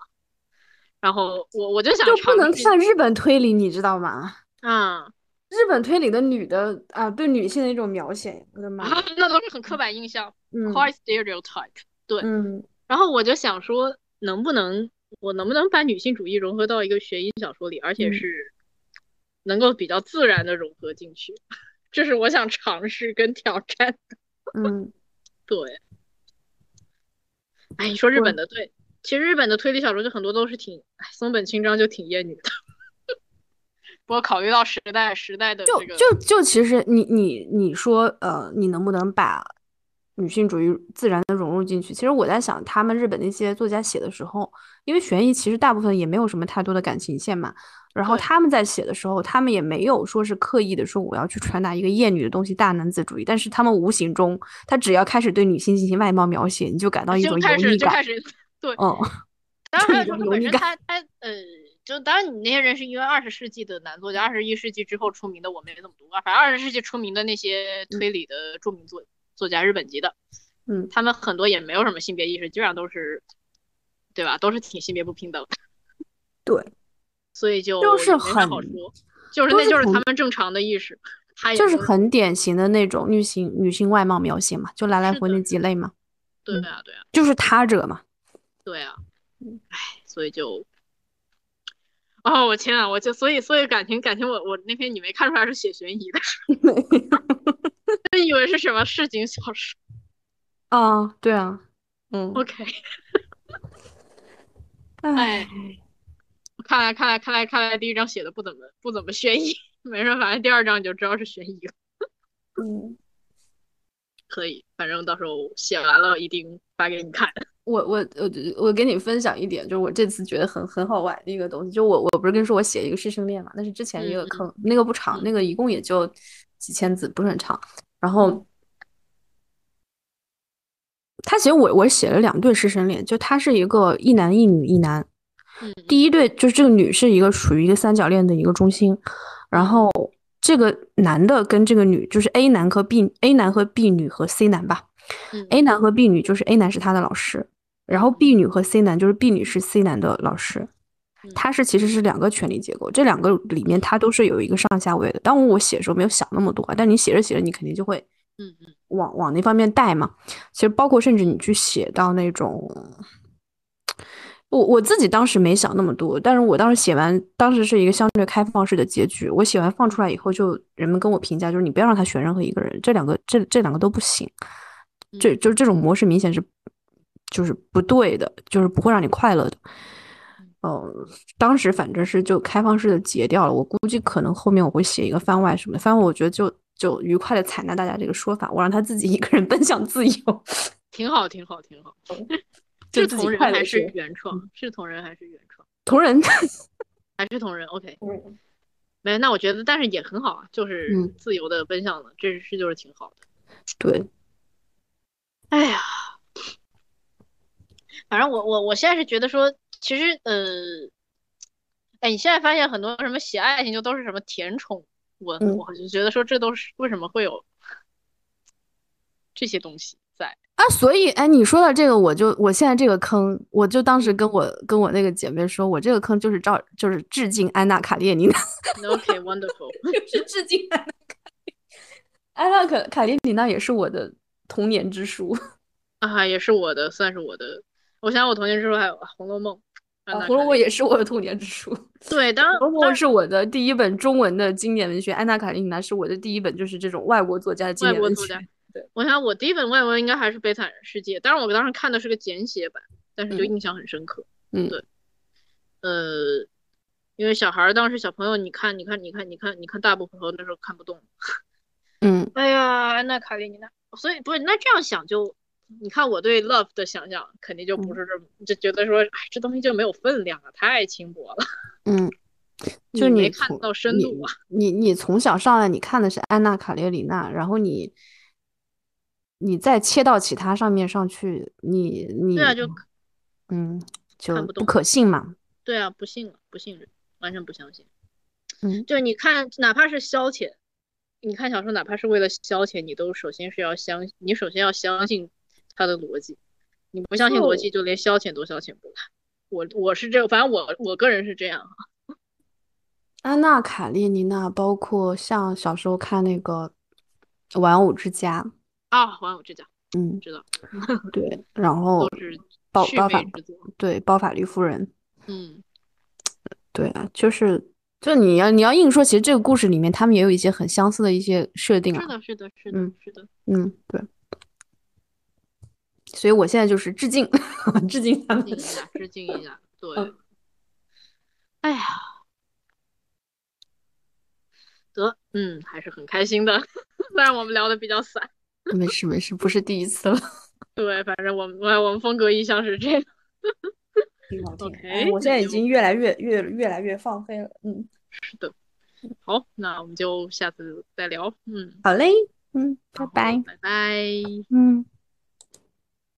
然后我我就想，就不能看日本推理，你知道吗？啊，日本推理的女的啊，对女性的一种描写，我的妈，那都是很刻板印象，quite stereotype。对，嗯，然后我就想说。能不能我能不能把女性主义融合到一个悬疑小说里，而且是能够比较自然的融合进去？这是我想尝试跟挑战的。嗯，对。哎，你说日本的对，其实日本的推理小说就很多都是挺，松本清张就挺厌女的。不过考虑到时代时代的就就就其实你你你说呃，你能不能把？女性主义自然的融入进去。其实我在想，他们日本那些作家写的时候，因为悬疑其实大部分也没有什么太多的感情线嘛。然后他们在写的时候，他们也没有说是刻意的说我要去传达一个厌女的东西，大男子主义。但是他们无形中，他只要开始对女性进行外貌描写，你就感到一种油腻感。就开始对，嗯。当然，他本身他他呃，就当然你那些人是因为二十世纪的男作家，二十一世纪之后出名的我们也怎么读啊？反正二十世纪出名的那些推理的著名作。作家日本籍的，嗯，他们很多也没有什么性别意识，基本上都是，对吧？都是挺性别不平等。对，所以就就是很，就是那就是他们正常的意识，他就是很典型的那种女性女性外貌描写嘛，就来来回那几类嘛。对啊，对啊，就是他者嘛。对啊，唉，所以就，哦，我天啊，我就所以所以感情感情我我那天你没看出来是写悬疑的。真以为是什么市井小说啊？对啊，嗯，OK。哎，看来看来看来看来第一章写的不怎么不怎么悬疑，没事，反正第二章你就知道是悬疑了。嗯，可以，反正到时候写完了一定发给你看。我我我我给你分享一点，就是我这次觉得很很好玩的一个东西，就我我不是跟你说我写一个师生恋嘛，那是之前一个坑，那个不长，那个一共也就几千字，不是很长。然后，他其实我我写了两对师生恋，就他是一个一男一女一男，第一对就是这个女是一个属于一个三角恋的一个中心，然后这个男的跟这个女就是 A 男和 B A 男和 B 女和 C 男吧，A 男和 B 女就是 A 男是他的老师，然后 B 女和 C 男就是 B 女是 C 男的老师。它是其实是两个权力结构，这两个里面它都是有一个上下位的。当我写的时候没有想那么多，但你写着写着，你肯定就会，嗯嗯，往往那方面带嘛。其实包括甚至你去写到那种，我我自己当时没想那么多，但是我当时写完，当时是一个相对开放式的结局。我写完放出来以后，就人们跟我评价就是你不要让他选任何一个人，这两个这这两个都不行，这就是这种模式明显是就是不对的，就是不会让你快乐的。哦，当时反正是就开放式的截掉了。我估计可能后面我会写一个番外什么的。番外我觉得就就愉快的采纳大家这个说法，我让他自己一个人 奔向自由，挺好，挺好，挺好。是同人还是原创？是同人还是原创？同 人还是同人？OK，没，那我觉得，但是也很好啊，就是自由的奔向了，这是就是挺好的。对，哎呀，反正我我我现在是觉得说。其实，呃，哎，你现在发现很多什么写爱情就都是什么甜宠文，我就觉得说这都是为什么会有这些东西在啊，所以哎，你说到这个，我就我现在这个坑，我就当时跟我跟我那个姐妹说，我这个坑就是照就是致敬安娜卡列尼娜。OK，wonderful，是致敬安娜卡列。安娜卡卡列尼娜也是我的童年之书 啊，也是我的，算是我的。我想我童年之书还有《红楼梦》。《红楼梦》也是我的童年之书。对，当然，《红楼梦》是我的第一本中文的经典文学，《安娜·卡列尼娜》是我的第一本，就是这种外国作家的经典文学。对，我想我第一本外文应该还是《悲惨世界》，当然我当时看的是个简写版，但是就印象很深刻。嗯，对，呃，因为小孩儿当时小朋友，你看，你看，你看，你看，你看，大部分朋友那时候看不懂。嗯，哎呀，安娜·卡列尼娜，所以不是那这样想就。你看我对 love 的想象，肯定就不是这么，就觉得说，哎，这东西就没有分量啊，太轻薄了。嗯，就你没看到深度啊。你你从小上来，你看的是安娜卡列里娜，然后你你再切到其他上面上去，你你对啊，就嗯，就不可信嘛。对啊，不信了，不信任，完全不相信。嗯，就你看，哪怕是消遣，你看小说，哪怕是为了消遣，你都首先是要相，你首先要相信。他的逻辑，你不相信逻辑，就连消遣都消遣不来。我我是这，反正我我个人是这样哈。安娜卡列尼娜，包括像小时候看那个《玩偶之家》啊，《玩偶之家》，嗯，知道。对，然后是包包法对包法利夫人，嗯，对啊，就是就你要你要硬说，其实这个故事里面他们也有一些很相似的一些设定啊。是的，是的，是的，是的，嗯，对。所以我现在就是致敬，致敬他们，致敬一下，致敬一下。对，哎呀，得，嗯，还是很开心的。虽然我们聊的比较散，没事没事，不是第一次了。对，反正我们我们风格一向是这样。挺好听。我现在已经越来越越越来越放飞了。嗯，是的。好，那我们就下次再聊。嗯，好嘞。嗯，拜拜，拜拜。嗯。